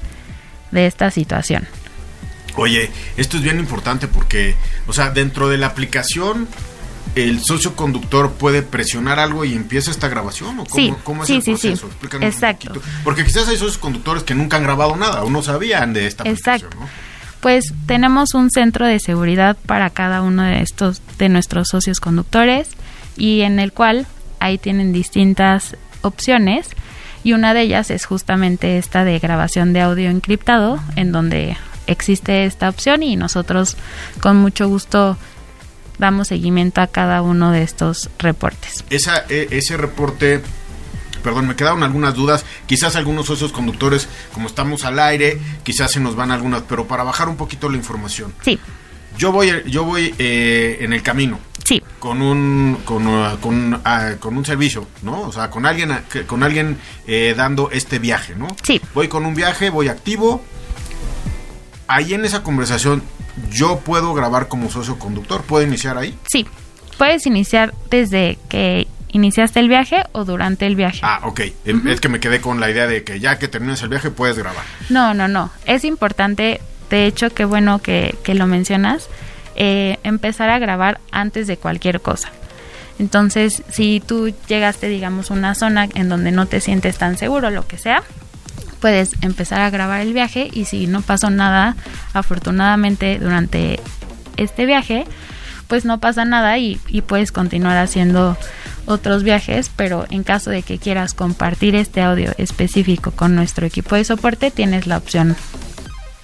de esta situación. Oye, esto es bien importante porque, o sea, dentro de la aplicación el socio conductor puede presionar algo y empieza esta grabación o cómo, es el proceso? Exacto. Porque quizás hay socios conductores que nunca han grabado nada o no sabían de esta Exacto. Pues tenemos un centro de seguridad para cada uno de estos de nuestros socios conductores y en el cual ahí tienen distintas opciones y una de ellas es justamente esta de grabación de audio encriptado en donde existe esta opción y nosotros con mucho gusto damos seguimiento a cada uno de estos reportes. Esa, e, ese reporte perdón, me quedaron algunas dudas. Quizás algunos socios conductores, como estamos al aire, quizás se nos van algunas, pero para bajar un poquito la información. Sí. Yo voy, yo voy eh, en el camino. Sí. Con un, con, uh, con, uh, con, un servicio, ¿no? O sea, con alguien, con alguien eh, dando este viaje, ¿no? Sí. Voy con un viaje, voy activo. Ahí en esa conversación yo puedo grabar como socio conductor. ¿Puedo iniciar ahí? Sí, puedes iniciar desde que iniciaste el viaje o durante el viaje. Ah, ok. Es que me quedé con la idea de que ya que termines el viaje puedes grabar. No, no, no. Es importante, de hecho, qué bueno que, que lo mencionas, eh, empezar a grabar antes de cualquier cosa. Entonces, si tú llegaste, digamos, a una zona en donde no te sientes tan seguro, lo que sea, puedes empezar a grabar el viaje y si no pasó nada, afortunadamente durante este viaje, pues no pasa nada y, y, puedes continuar haciendo otros viajes, pero en caso de que quieras compartir este audio específico con nuestro equipo de soporte, tienes la opción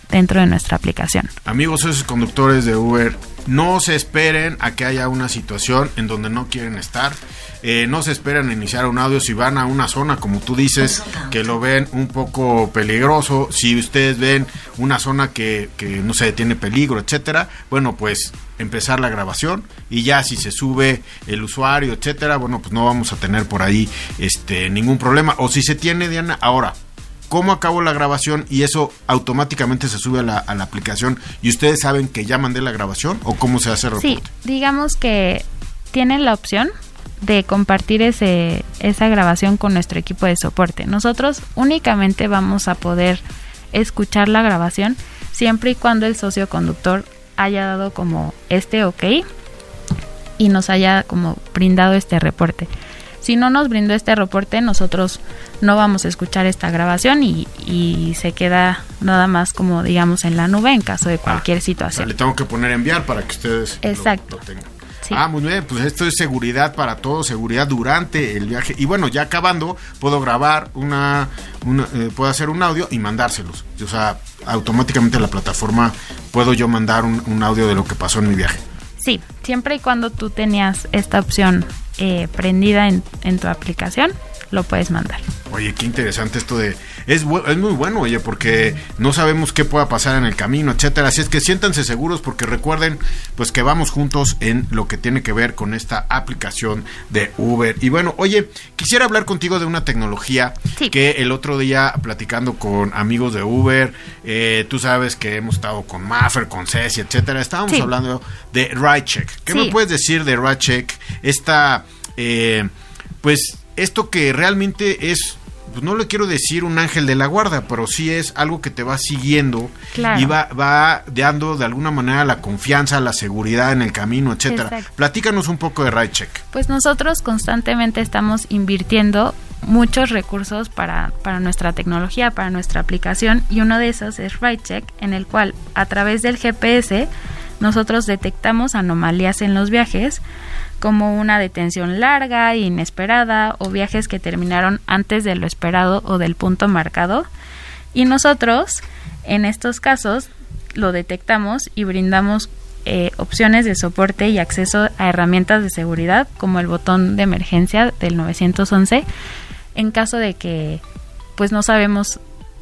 dentro de nuestra aplicación. Amigos, esos conductores de Uber, no se esperen a que haya una situación en donde no quieren estar. Eh, no se esperan a iniciar un audio si van a una zona, como tú dices, que lo ven un poco peligroso. Si ustedes ven una zona que, que no sé, tiene peligro, etcétera, bueno, pues empezar la grabación y ya si se sube el usuario, etcétera, bueno, pues no vamos a tener por ahí este ningún problema o si se tiene Diana, ahora cómo acabo la grabación y eso automáticamente se sube a la, a la aplicación y ustedes saben que ya mandé la grabación o cómo se hace el reporte. Sí, digamos que tienen la opción de compartir ese, esa grabación con nuestro equipo de soporte. Nosotros únicamente vamos a poder escuchar la grabación siempre y cuando el socio conductor haya dado como este ok y nos haya como brindado este reporte. Si no nos brindó este reporte, nosotros no vamos a escuchar esta grabación y, y se queda nada más como digamos en la nube en caso de cualquier Ah, situación. O sea, le tengo que poner enviar para que ustedes lo- Exacto. lo tengan. Sí. Ah, muy bien, pues esto es seguridad para todos, seguridad durante el viaje. Y bueno, ya acabando, puedo grabar una, una eh, puedo hacer un audio y mandárselos. O sea, automáticamente la plataforma puedo yo mandar un, un audio de lo que pasó en mi viaje. Sí, siempre y cuando tú tenías esta opción eh, prendida en, en tu aplicación, lo puedes mandar. Oye, qué interesante esto de... Es, es muy bueno, oye, porque no sabemos qué pueda pasar en el camino, etcétera. Así es que siéntanse seguros porque recuerden, pues que vamos juntos en lo que tiene que ver con esta aplicación de Uber. Y bueno, oye, quisiera hablar contigo de una tecnología Sí. que el otro día platicando con amigos de Uber, eh, tú sabes que hemos estado con Maffer, con Ceci, etcétera. Estábamos Sí. hablando de RideCheck. ¿Qué Sí. me puedes decir de RideCheck? Esta, eh, pues, esto que realmente es, pues no le quiero decir un ángel de la guarda, pero sí es algo que te va siguiendo Claro. y va, va dando de alguna manera la confianza, la seguridad en el camino, etcétera. Exacto. Platícanos un poco de RideCheck. Pues nosotros constantemente estamos invirtiendo muchos recursos para, para nuestra tecnología, para nuestra aplicación y uno de esos es RideCheck, en el cual a través del GPS nosotros detectamos anomalías en los viajes como una detención larga e inesperada o viajes que terminaron antes de lo esperado o del punto marcado. Y nosotros en estos casos lo detectamos y brindamos eh, opciones de soporte y acceso a herramientas de seguridad como el botón de emergencia del 911 en caso de que pues no sabemos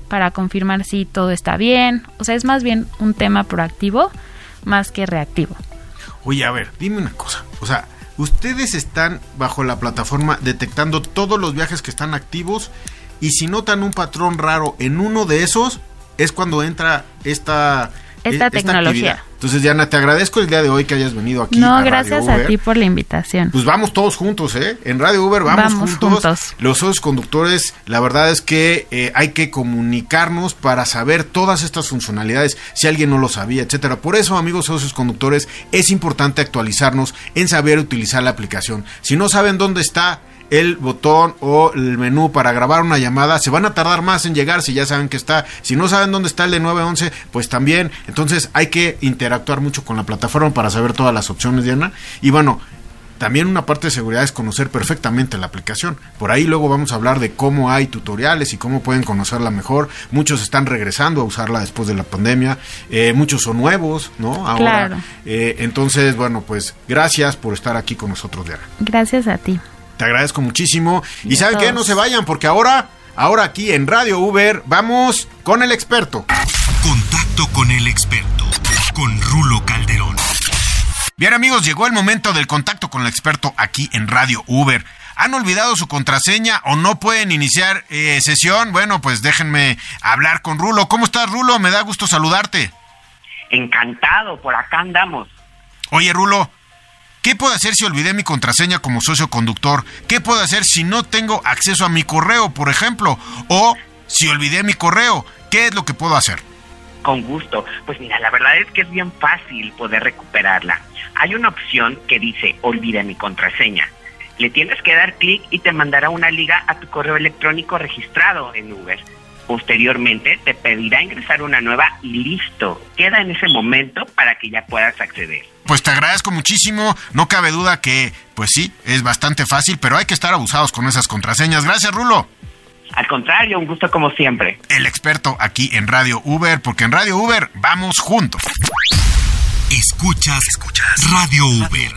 para confirmar si todo está bien o sea es más bien un tema proactivo más que reactivo Oye, a ver, dime una cosa. O sea, ustedes están bajo la plataforma detectando todos los viajes que están activos y si notan un patrón raro en uno de esos, es cuando entra esta, Esta e- tecnología. actividad. Entonces, Diana, te agradezco el día de hoy que hayas venido aquí. no a Radio gracias a ti por la invitación Pues vamos todos juntos, ¿eh? En Radio Uber vamos, Vamos juntos. juntos. Los socios conductores, la verdad es que eh, hay que comunicarnos para saber todas estas funcionalidades, si alguien no lo sabía, etcétera. Por eso, amigos socios conductores, es importante actualizarnos en saber utilizar la aplicación. Si no saben dónde está el botón o el menú para grabar una llamada, se van a tardar más en llegar si ya saben que está. Si no saben dónde está el de 911, pues también. Entonces hay que interactuar mucho con la plataforma para saber todas las opciones, Diana. Y bueno, también una parte de seguridad es conocer perfectamente la aplicación. Por ahí luego vamos a hablar de cómo hay tutoriales y cómo pueden conocerla mejor. Muchos están regresando a usarla después de la pandemia. Eh, muchos son nuevos, ¿no? Ahora. Claro. Eh, entonces, bueno, pues gracias por estar aquí con nosotros, Diana. gracias a ti Te agradezco muchísimo. Y saben qué, todos. no se vayan porque ahora, ahora aquí en Radio Uber vamos con el experto. Contacto con el experto, con Rulo Calderón. Bien amigos, llegó el momento del contacto con el experto aquí en Radio Uber. ¿Han olvidado su contraseña o no pueden iniciar eh, sesión? Bueno, pues déjenme hablar con Rulo. ¿Cómo estás, Rulo? Me da gusto saludarte. Encantado, por acá andamos. Oye, Rulo, ¿qué puedo hacer si olvidé mi contraseña como socio conductor? ¿Qué puedo hacer si no tengo acceso a mi correo, por ejemplo? O si olvidé mi correo, ¿qué es lo que puedo hacer? Con gusto. Pues mira, la verdad es que es bien fácil poder recuperarla. Hay una opción que dice olvida mi contraseña. Le tienes que dar clic y te mandará una liga a tu correo electrónico registrado en Uber. Posteriormente te pedirá ingresar una nueva y listo. Queda en ese momento para que ya puedas acceder. Pues te agradezco muchísimo. No cabe duda que, pues sí, es bastante fácil, pero hay que estar abusados con esas contraseñas. Gracias, Rulo. Al contrario, un gusto como siempre. El experto aquí en Radio Uber, porque en Radio Uber vamos juntos. Escuchas, escuchas Radio Uber.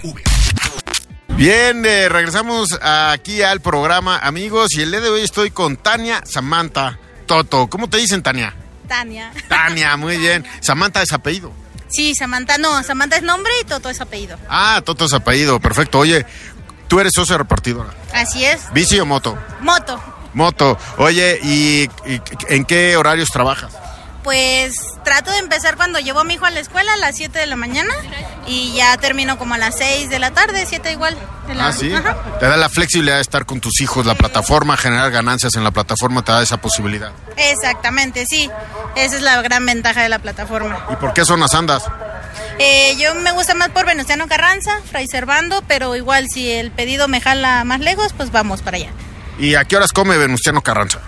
Bien, eh, regresamos aquí al programa, amigos, y el día de hoy estoy con Tania Samantha Toto. ¿Cómo te dicen, Tania? Tania. Tania, muy bien. Samantha es apellido. Sí, Samantha, no, Samantha es nombre y Toto es apellido. Ah, Toto es apellido, perfecto. Oye, tú eres socio repartidora. Así es. ¿Bici o moto? Moto. Moto. Oye, ¿y, y en qué horarios trabajas? Pues trato de empezar cuando llevo a mi hijo a la escuela a las 7 de la mañana y ya termino como a las 6 de la tarde, 7 igual. de la- Ah, sí. Ajá. Te da la flexibilidad de estar con tus hijos, la plataforma, generar ganancias en la plataforma, te da esa posibilidad. Exactamente, sí. Esa es la gran ventaja de la plataforma. ¿Y por qué zonas andas? Eh, yo me gusta más por Venustiano Carranza, Fray Servando, pero igual si el pedido me jala más lejos, pues vamos para allá. ¿Y a qué horas come Venustiano Carranza?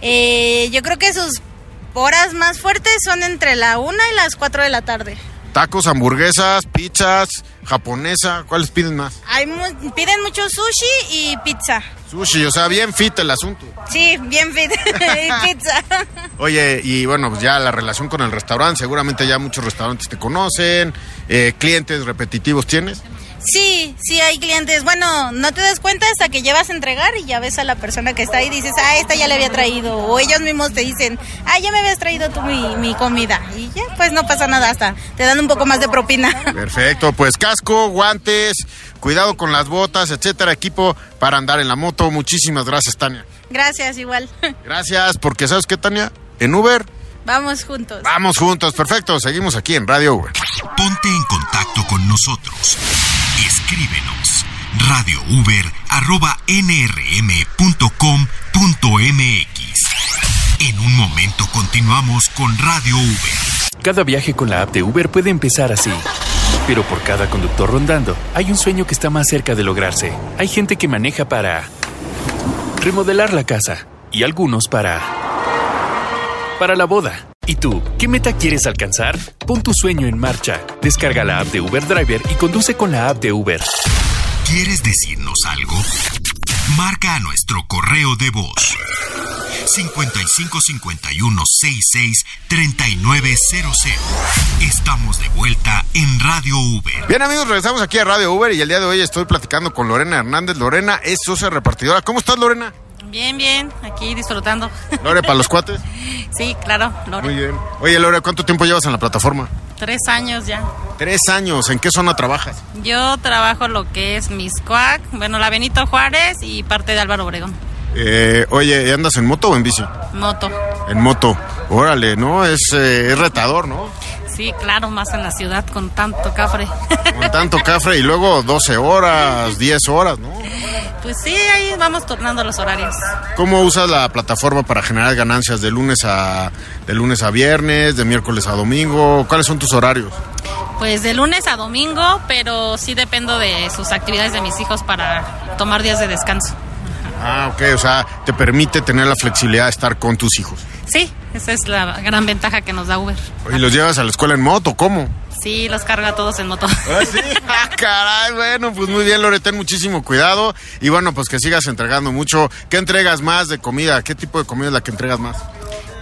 Eh, yo creo que sus horas más fuertes son entre la 1 y las 4 de la tarde. Tacos, hamburguesas, pizzas, japonesa, ¿cuáles piden más? Hay mu- piden mucho sushi y pizza. Sushi, o sea, bien fit el asunto. Sí, bien fit. y pizza. Oye, y bueno, pues ya la relación con el restaurante, seguramente ya muchos restaurantes te conocen, eh, clientes repetitivos tienes. Sí, sí hay clientes. Bueno, no te das cuenta hasta que llevas a entregar y ya ves a la persona que está ahí y dices, ah, esta ya le había traído. O ellos mismos te dicen, ah, ya me habías traído tú mi, mi comida. Y ya, pues no pasa nada hasta te dan un poco más de propina. Perfecto, pues casco, guantes, cuidado con las botas, etcétera, equipo para andar en la moto. Muchísimas gracias, Tania. Gracias, igual. Gracias, porque ¿sabes qué, Tania? En Uber, Vamos juntos. vamos juntos, perfecto, seguimos aquí en Radio Uber. Ponte en contacto con nosotros. Escríbenos radiouber.nrm.com.mx. En un momento continuamos con Radio Uber. Cada viaje con la app de Uber puede empezar así. Pero por cada conductor rondando, hay un sueño que está más cerca de lograrse. Hay gente que maneja para remodelar la casa y algunos para para la boda. ¿Y tú, qué meta quieres alcanzar? Pon tu sueño en marcha. Descarga la app de Uber Driver y conduce con la app de Uber. ¿Quieres decirnos algo? Marca a nuestro correo de voz 5551 66 3900. Estamos de vuelta en Radio Uber. Bien amigos, regresamos aquí a Radio Uber y el día de hoy estoy platicando con Lorena Hernández. Lorena es socia repartidora. ¿Cómo estás, Lorena? Bien, bien, aquí disfrutando. Lore, para los cuates. Sí, claro, Lore. Muy bien. Oye, Lore, ¿cuánto tiempo llevas en la plataforma? Tres años ya. Tres años. ¿En qué zona trabajas? Yo trabajo lo que es Miscuac, bueno, la Benito Juárez y parte de Álvaro Obregón. Eh, oye, ¿andas en moto o en bici? Moto. En moto. Órale, ¿no? Es, eh, es retador, ¿no? Sí, claro, más en la ciudad con tanto cafre. Con tanto cafre y luego 12 horas, 10 horas, ¿no? Pues sí, ahí vamos turnando los horarios. ¿Cómo usas la plataforma para generar ganancias de lunes a de lunes a viernes, de miércoles a domingo? ¿Cuáles son tus horarios? Pues de lunes a domingo, pero sí dependo de sus actividades de mis hijos para tomar días de descanso. Ah, ok, o sea, te permite tener la flexibilidad de estar con tus hijos. Sí, esa es la gran ventaja que nos da Uber. ¿Y los llevas a la escuela en moto? ¿Cómo? Sí, los carga a todos en moto. Ah, sí. Ah, caray, bueno, pues muy bien, Lore, ten muchísimo cuidado. Y bueno, pues que sigas entregando mucho. ¿Qué entregas más de comida? ¿Qué tipo de comida es la que entregas más?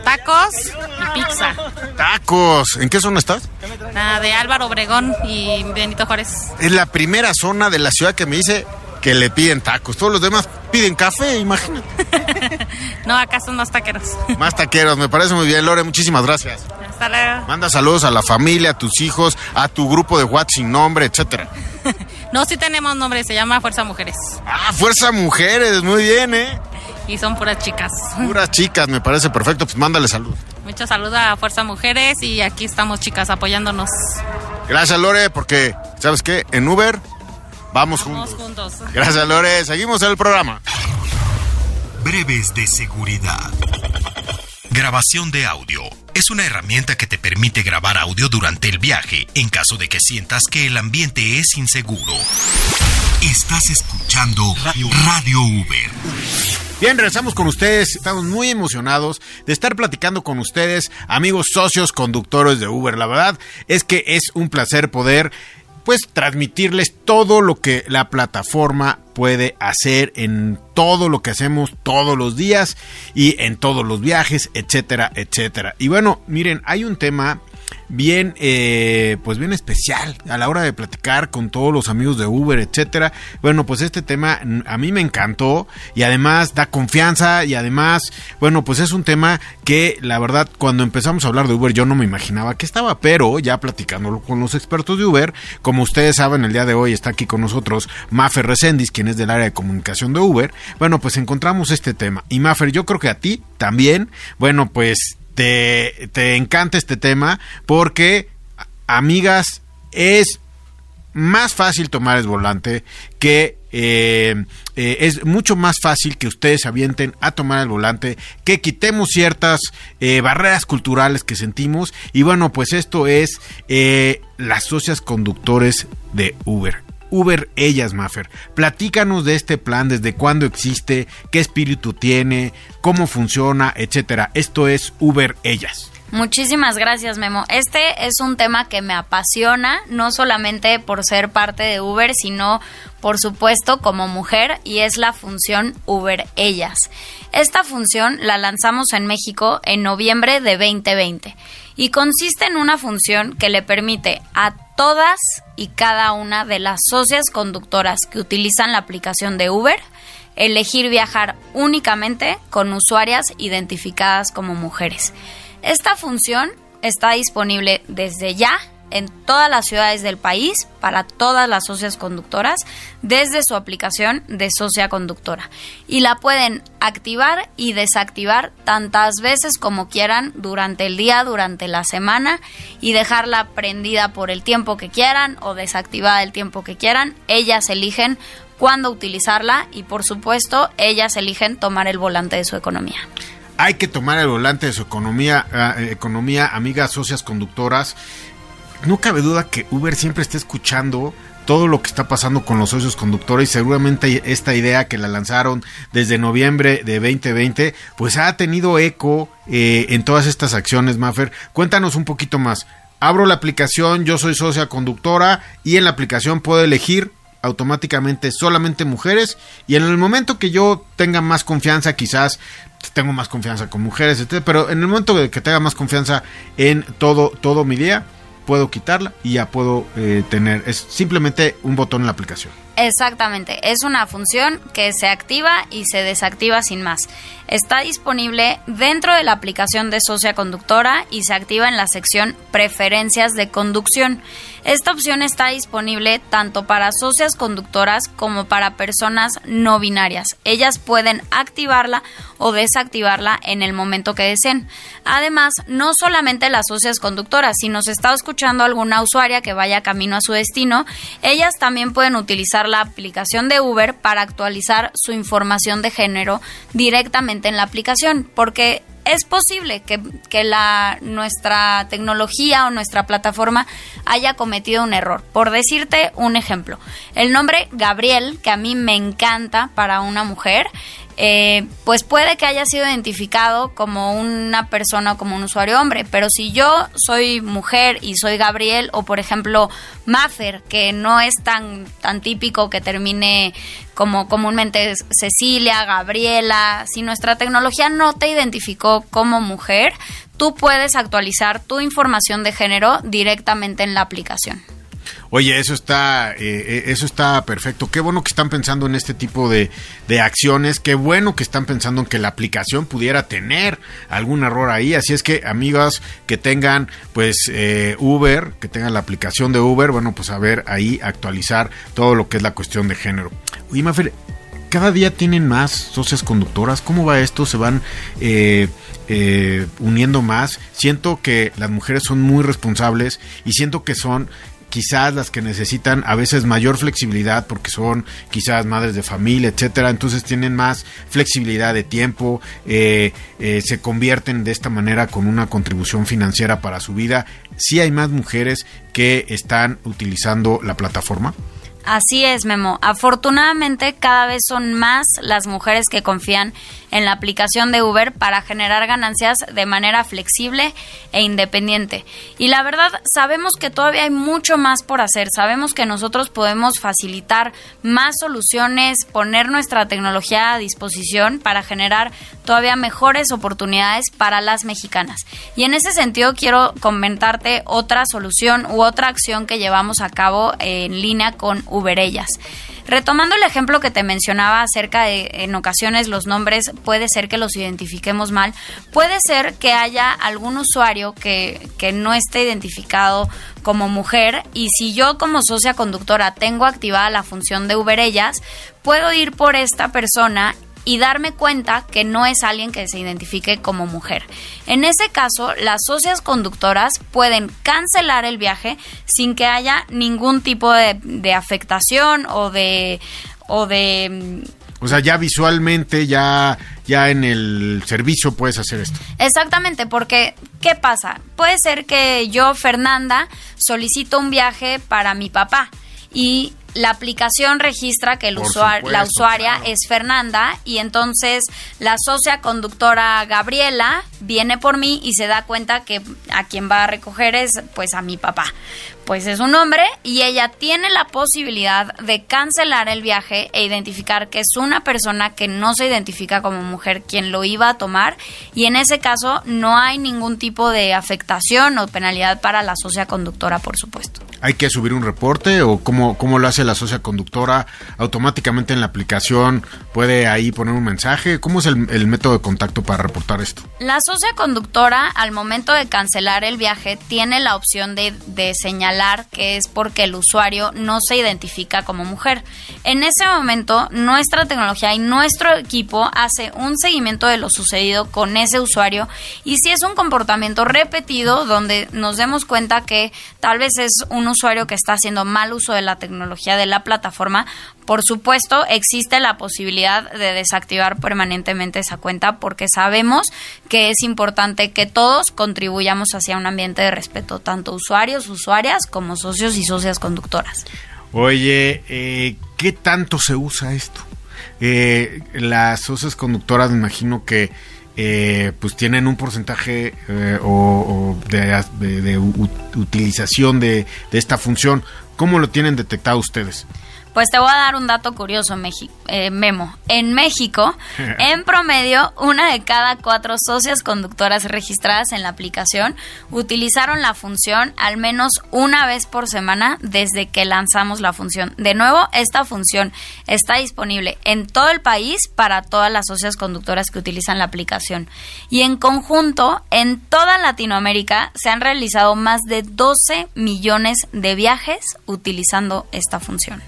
Tacos y pizza. Tacos. ¿En qué zona estás? Ah, de Álvaro Obregón y Benito Juárez. Es la primera zona de la ciudad que me dice que le piden tacos. Todos los demás piden café, imagínate. No, acá son más taqueros. Más taqueros, me parece muy bien, Lore. Muchísimas gracias. Hasta luego. Manda saludos a la familia, a tus hijos, a tu grupo de WhatsApp sin nombre, etcétera. No, sí tenemos nombre, se llama Fuerza Mujeres. Ah, Fuerza Mujeres, muy bien, ¿eh? Y son puras chicas. Puras chicas, me parece perfecto. Pues mándale salud. Muchos saludos a Fuerza Mujeres y aquí estamos chicas apoyándonos. Gracias, Lore, porque, ¿sabes qué? En Uber vamos juntos. Vamos juntos. Gracias, Lore. Seguimos en el programa. Breves de seguridad. Grabación de audio. Es una herramienta que te permite grabar audio durante el viaje en caso de que sientas que el ambiente es inseguro. Estás escuchando Radio, Uber. Bien, regresamos con ustedes. Estamos muy emocionados de estar platicando con ustedes, amigos socios conductores de Uber. La verdad es que es un placer poder pues transmitirles todo lo que la plataforma puede hacer en todo lo que hacemos todos los días y en todos los viajes, etcétera, etcétera. Y bueno, miren, hay un tema bien, eh, pues bien especial a la hora de platicar con todos los amigos de Uber, etcétera. Bueno, pues este tema a mí me encantó y además da confianza y además, bueno, pues es un tema que la verdad cuando empezamos a hablar de Uber yo no me imaginaba que estaba, pero ya platicándolo con los expertos de Uber, como ustedes saben, el día de hoy está aquí con nosotros Mafer Resendiz, quien es del área de comunicación de Uber. Bueno, pues encontramos este tema y Mafer, yo creo que a ti también, bueno, pues te, encanta este tema porque, amigas, es más fácil tomar el volante que eh, eh, es mucho más fácil que ustedes avienten a tomar el volante, que quitemos ciertas eh, barreras culturales que sentimos y bueno, pues esto es las socias conductores de Uber. Uber Ellas, Maffer. Platícanos de este plan, desde cuándo existe, qué espíritu tiene, cómo funciona, etcétera. Esto es Uber Ellas. Muchísimas gracias, Memo. Este es un tema que me apasiona, no solamente por ser parte de Uber, sino por supuesto como mujer y es la función Uber Ellas. Esta función la lanzamos en México en noviembre de 2020 y consiste en una función que le permite a todas y cada una de las socias conductoras que utilizan la aplicación de Uber elegir viajar únicamente con usuarias identificadas como mujeres. Esta función está disponible desde ya en todas las ciudades del país para todas las socias conductoras desde su aplicación de socia conductora. Y la pueden activar y desactivar tantas veces como quieran durante el día, durante la semana y dejarla prendida por el tiempo que quieran o desactivada el tiempo que quieran. Ellas eligen cuándo utilizarla y por supuesto ellas eligen tomar el volante de su economía. Hay que tomar el volante de su economía, eh, economía, amigas, socias conductoras no cabe duda que Uber siempre está escuchando todo lo que está pasando con los socios conductores y seguramente esta idea que la lanzaron desde noviembre de 2020 pues ha tenido eco eh, en todas estas acciones, Maffer. Cuéntanos un poquito más. Abro la aplicación, yo soy socia conductora y en la aplicación puedo elegir automáticamente solamente mujeres y en el momento que yo tenga más confianza quizás tengo más confianza con mujeres, pero en el momento que tenga más confianza en todo todo mi día puedo quitarla y ya puedo eh, tener, es simplemente un botón en la aplicación. Exactamente, es una función que se activa y se desactiva sin más. Está disponible dentro de la aplicación de Socia Conductora y se activa en la sección Preferencias de conducción. Esta opción está disponible tanto para socias conductoras como para personas no binarias. Ellas pueden activarla o desactivarla en el momento que deseen. Además, no solamente las socias conductoras, si nos está escuchando alguna usuaria que vaya camino a su destino, ellas también pueden utilizar la aplicación de Uber para actualizar su información de género directamente en la aplicación, porque es posible que, que, la, nuestra tecnología o nuestra plataforma haya cometido un error. Por decirte un ejemplo, el nombre Gabriel, que a mí me encanta para una mujer, eh, pues puede que haya sido identificado como una persona o como un usuario hombre, pero si yo soy mujer y soy Gabriel o por ejemplo Maffer, que no es tan, tan típico que termine como comúnmente Cecilia, Gabriela, si nuestra tecnología no te identificó como mujer, tú puedes actualizar tu información de género directamente en la aplicación. Oye, eso está, eh, eh, eso está perfecto. Qué bueno que están pensando en este tipo de, de, acciones. Qué bueno que están pensando en que la aplicación pudiera tener algún error ahí. Así es que, amigas que tengan, pues, eh, Uber, que tengan la aplicación de Uber, bueno, pues a ver ahí actualizar todo lo que es la cuestión de género. Oye, Mafer, cada día tienen más socias conductoras. ¿Cómo va esto? ¿Se van uniendo más? Siento que las mujeres son muy responsables y siento que son quizás las que necesitan a veces mayor flexibilidad porque son quizás madres de familia, etcétera, entonces tienen más flexibilidad de tiempo, eh, eh, se convierten de esta manera con una contribución financiera para su vida. Sí hay más mujeres que están utilizando la plataforma. Así es, Memo. Afortunadamente, cada vez son más las mujeres que confían en la aplicación de Uber para generar ganancias de manera flexible e independiente. Y la verdad, sabemos que todavía hay mucho más por hacer. Sabemos que nosotros podemos facilitar más soluciones, poner nuestra tecnología a disposición para generar todavía mejores oportunidades para las mexicanas. Y en ese sentido, quiero comentarte otra solución u otra acción que llevamos a cabo en línea con Uberellas. Retomando el ejemplo que te mencionaba acerca de en ocasiones los nombres puede ser que los identifiquemos mal, puede ser que haya algún usuario que, que no esté identificado como mujer y si yo como socia conductora tengo activada la función de Uber Ellas, puedo ir por esta persona y darme cuenta que no es alguien que se identifique como mujer. En ese caso, las socias conductoras pueden cancelar el viaje sin que haya ningún tipo de, afectación o de... O de o sea, ya visualmente, ya, ya en el servicio puedes hacer esto. Exactamente, porque ¿qué pasa? Puede ser que yo, Fernanda, solicito un viaje para mi papá y la aplicación registra que el la usuaria es Fernanda y entonces la socia conductora Gabriela viene por mí y se da cuenta que a quien va a recoger es pues a mi papá. Pues es un hombre y ella tiene la posibilidad de cancelar el viaje e identificar que es una persona que no se identifica como mujer quien lo iba a tomar y en ese caso no hay ningún tipo de afectación o penalidad para la socia conductora, por supuesto. ¿Hay que subir un reporte o cómo, cómo lo hace la socia conductora? ¿Automáticamente en la aplicación puede ahí poner un mensaje? ¿Cómo es el, método de contacto para reportar esto? La socia conductora al momento de cancelar el viaje tiene la opción de, de señalar que es porque el usuario no se identifica como mujer. En ese momento nuestra tecnología y nuestro equipo hace un seguimiento de lo sucedido con ese usuario y si es un comportamiento repetido donde nos demos cuenta que tal vez es un usuario que está haciendo mal uso de la tecnología de la plataforma, por supuesto existe la posibilidad de desactivar permanentemente esa cuenta porque sabemos que es importante que todos contribuyamos hacia un ambiente de respeto, tanto usuarios, usuarias como socios y socias conductoras. Oye, eh, ¿qué tanto se usa esto? Eh, las socias conductoras me imagino que eh, pues tienen un porcentaje eh, o, de, utilización de, de, esta función. ¿Cómo lo tienen detectado ustedes? Pues te voy a dar un dato curioso, eh, Memo. En México, en promedio, una de cada cuatro socias conductoras registradas en la aplicación utilizaron la función al menos una vez por semana desde que lanzamos la función. De nuevo, esta función está disponible en todo el país para todas las socias conductoras que utilizan la aplicación. Y en conjunto, en toda Latinoamérica se han realizado más de 12 millones de viajes utilizando esta función.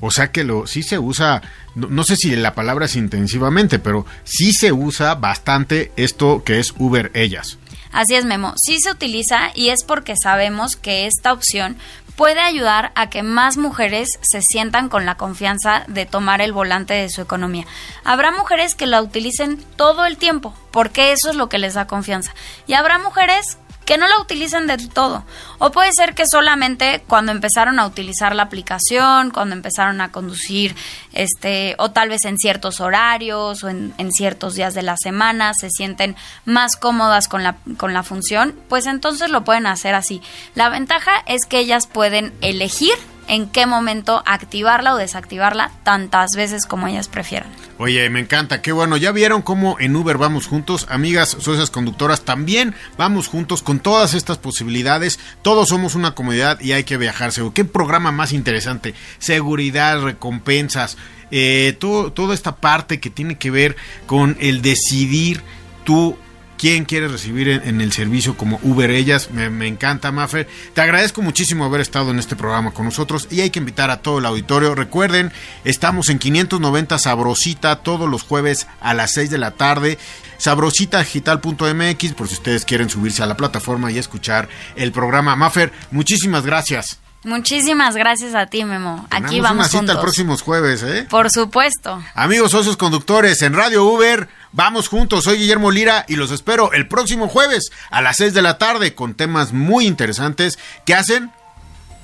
O sea que lo sí se usa, no, sé si la palabra es intensivamente, pero sí se usa bastante esto que es Uber Ellas. Así es, Memo. Sí se utiliza y es porque sabemos que esta opción puede ayudar a que más mujeres se sientan con la confianza de tomar el volante de su economía. Habrá mujeres que la utilicen todo el tiempo, porque eso es lo que les da confianza. Y habrá mujeres que no la utilicen del todo. O puede ser que solamente cuando empezaron a utilizar la aplicación, cuando empezaron a conducir, este, o tal vez en ciertos horarios o en, en ciertos días de la semana, se sienten más cómodas con la, con la función, pues entonces lo pueden hacer así. La ventaja es que ellas pueden elegir en qué momento activarla o desactivarla tantas veces como ellas prefieran. Oye, me encanta, qué bueno. Ya vieron cómo en Uber vamos juntos, amigas, socias conductoras, también vamos juntos con todas estas posibilidades. Todos somos una comunidad y hay que viajarse. ¿Qué programa más interesante? Seguridad, recompensas, eh, todo, toda esta parte que tiene que ver con el decidir tú quién quiere recibir en, el servicio como Uber Ellas. Me, encanta, Maffer. Te agradezco muchísimo haber estado en este programa con nosotros y hay que invitar a todo el auditorio. Recuerden, estamos en 590 Sabrosita todos los jueves a las 6 de la tarde. Sabrositadigital.mx por si ustedes quieren subirse a la plataforma y escuchar el programa. Maffer, muchísimas gracias. Muchísimas gracias a ti, Memo. Aquí vamos una cita el próximo jueves, ¿eh? Por supuesto. Amigos socios conductores en Radio Uber, vamos juntos. Soy Guillermo Lira y los espero el próximo jueves a las 6 de la tarde con temas muy interesantes que hacen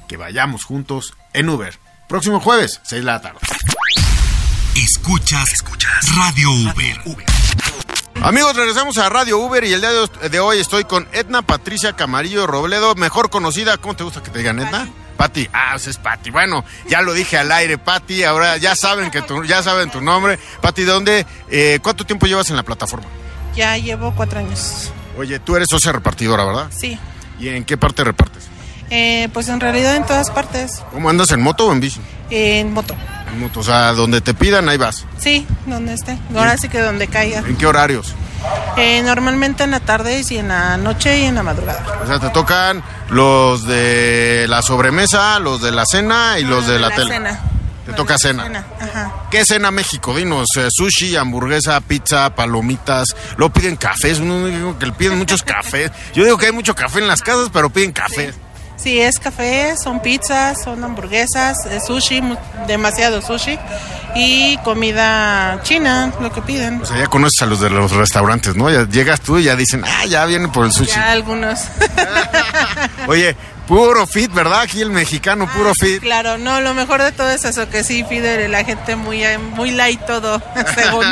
que vayamos juntos en Uber. próximo jueves, 6 de la tarde. Escuchas, escuchas Radio Uber. Amigos, regresamos a Radio Uber y el día de- hoy estoy con Edna Patricia Camarillo Robledo, mejor conocida, ¿cómo te gusta que te digan Edna? Pati, ah, pues es Pati. Bueno, ya lo dije al aire, Pati. Ahora ya saben que tu, ya saben tu nombre. Pati, ¿de dónde? eh, ¿Cuánto tiempo llevas en la plataforma? Ya llevo cuatro años. Oye, tú eres socia repartidora, ¿verdad? Sí. ¿Y en qué parte repartes? Eh, pues en realidad en todas partes. ¿Cómo andas en moto o en bici? En moto. En moto, o sea, donde te pidan, ahí vas. Sí, donde esté. Ahora sí que donde caiga. ¿En qué horarios? Eh, normalmente en la tarde y en la noche y en la madrugada. O sea, te tocan los de la sobremesa, los de la cena y los de la, tele. cena. Te toca cena. Cena, Ajá. ¿Qué cena México? Dinos, eh, sushi, hamburguesa, pizza, palomitas. Luego piden cafés, uno digo que le piden muchos cafés. Yo digo que hay mucho café en las casas, pero piden café. Sí, es café, son pizzas, son hamburguesas, es sushi, demasiado sushi. Y comida china, lo que piden. O sea, ya conoces a los de los restaurantes, ¿no? Ya llegas tú y ya dicen, ah, ya vienen por el sushi. Ya algunos. Oye, puro fit, ¿verdad? Aquí el mexicano, puro fit. claro, no, lo mejor de todo es eso, que sí pide la gente muy, muy light todo, según.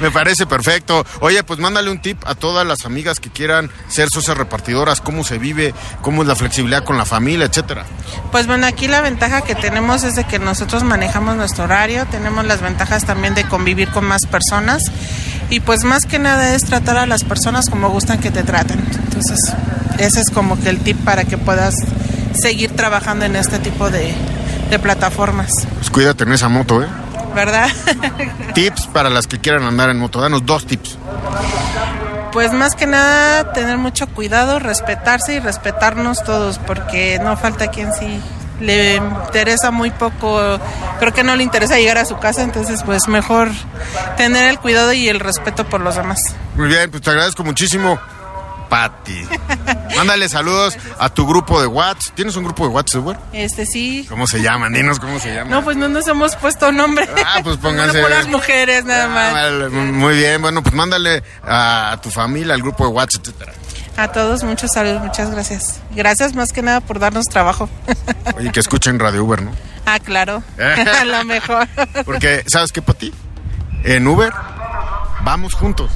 Me parece perfecto. Oye, pues mándale un tip a todas las amigas que quieran ser socias repartidoras, cómo se vive, cómo es la flexibilidad con la familia, etcétera. Pues bueno, aquí la ventaja que tenemos es de que nosotros manejamos nuestro horario, tenemos las ventajas también de convivir con más personas y pues más que nada es tratar a las personas como gustan que te traten. Entonces, ese es como que el tip para que puedas seguir trabajando en este tipo de, de plataformas, Pues cuídate en esa moto, ¿eh? ¿Verdad? Tips para las que quieran andar en moto. Danos dos tips. Pues más que nada tener mucho cuidado, respetarse y respetarnos todos, porque no falta quien sí le interesa muy poco, creo que no le interesa llegar a su casa, entonces pues mejor tener el cuidado y el respeto por los demás. Muy bien, pues te agradezco muchísimo, Patti. Mándale saludos a tu grupo de WhatsApp. ¿Tienes un grupo de WhatsApp, güey? Este sí. ¿Cómo se llaman? Dinos cómo se llaman. No, pues no nos hemos puesto nombre. Ah, pues pónganse. Por las mujeres nada más. Ah, Muy bien, bueno, pues mándale a, a tu familia, al grupo de WhatsApp, etcétera. A todos muchos saludos, muchas gracias. Gracias más que nada por darnos trabajo. Oye, que escuchen Radio Uber, ¿no? ah, claro. A lo mejor. Porque, ¿sabes qué, Pati? En Uber, vamos juntos.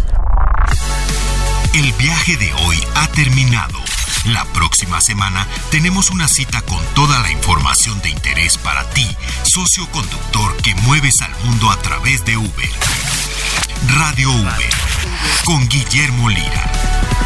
El viaje de hoy ha terminado. La próxima semana tenemos una cita con toda la información de interés para ti, socio conductor que mueves al mundo a través de Uber. Radio Uber con Guillermo Lira.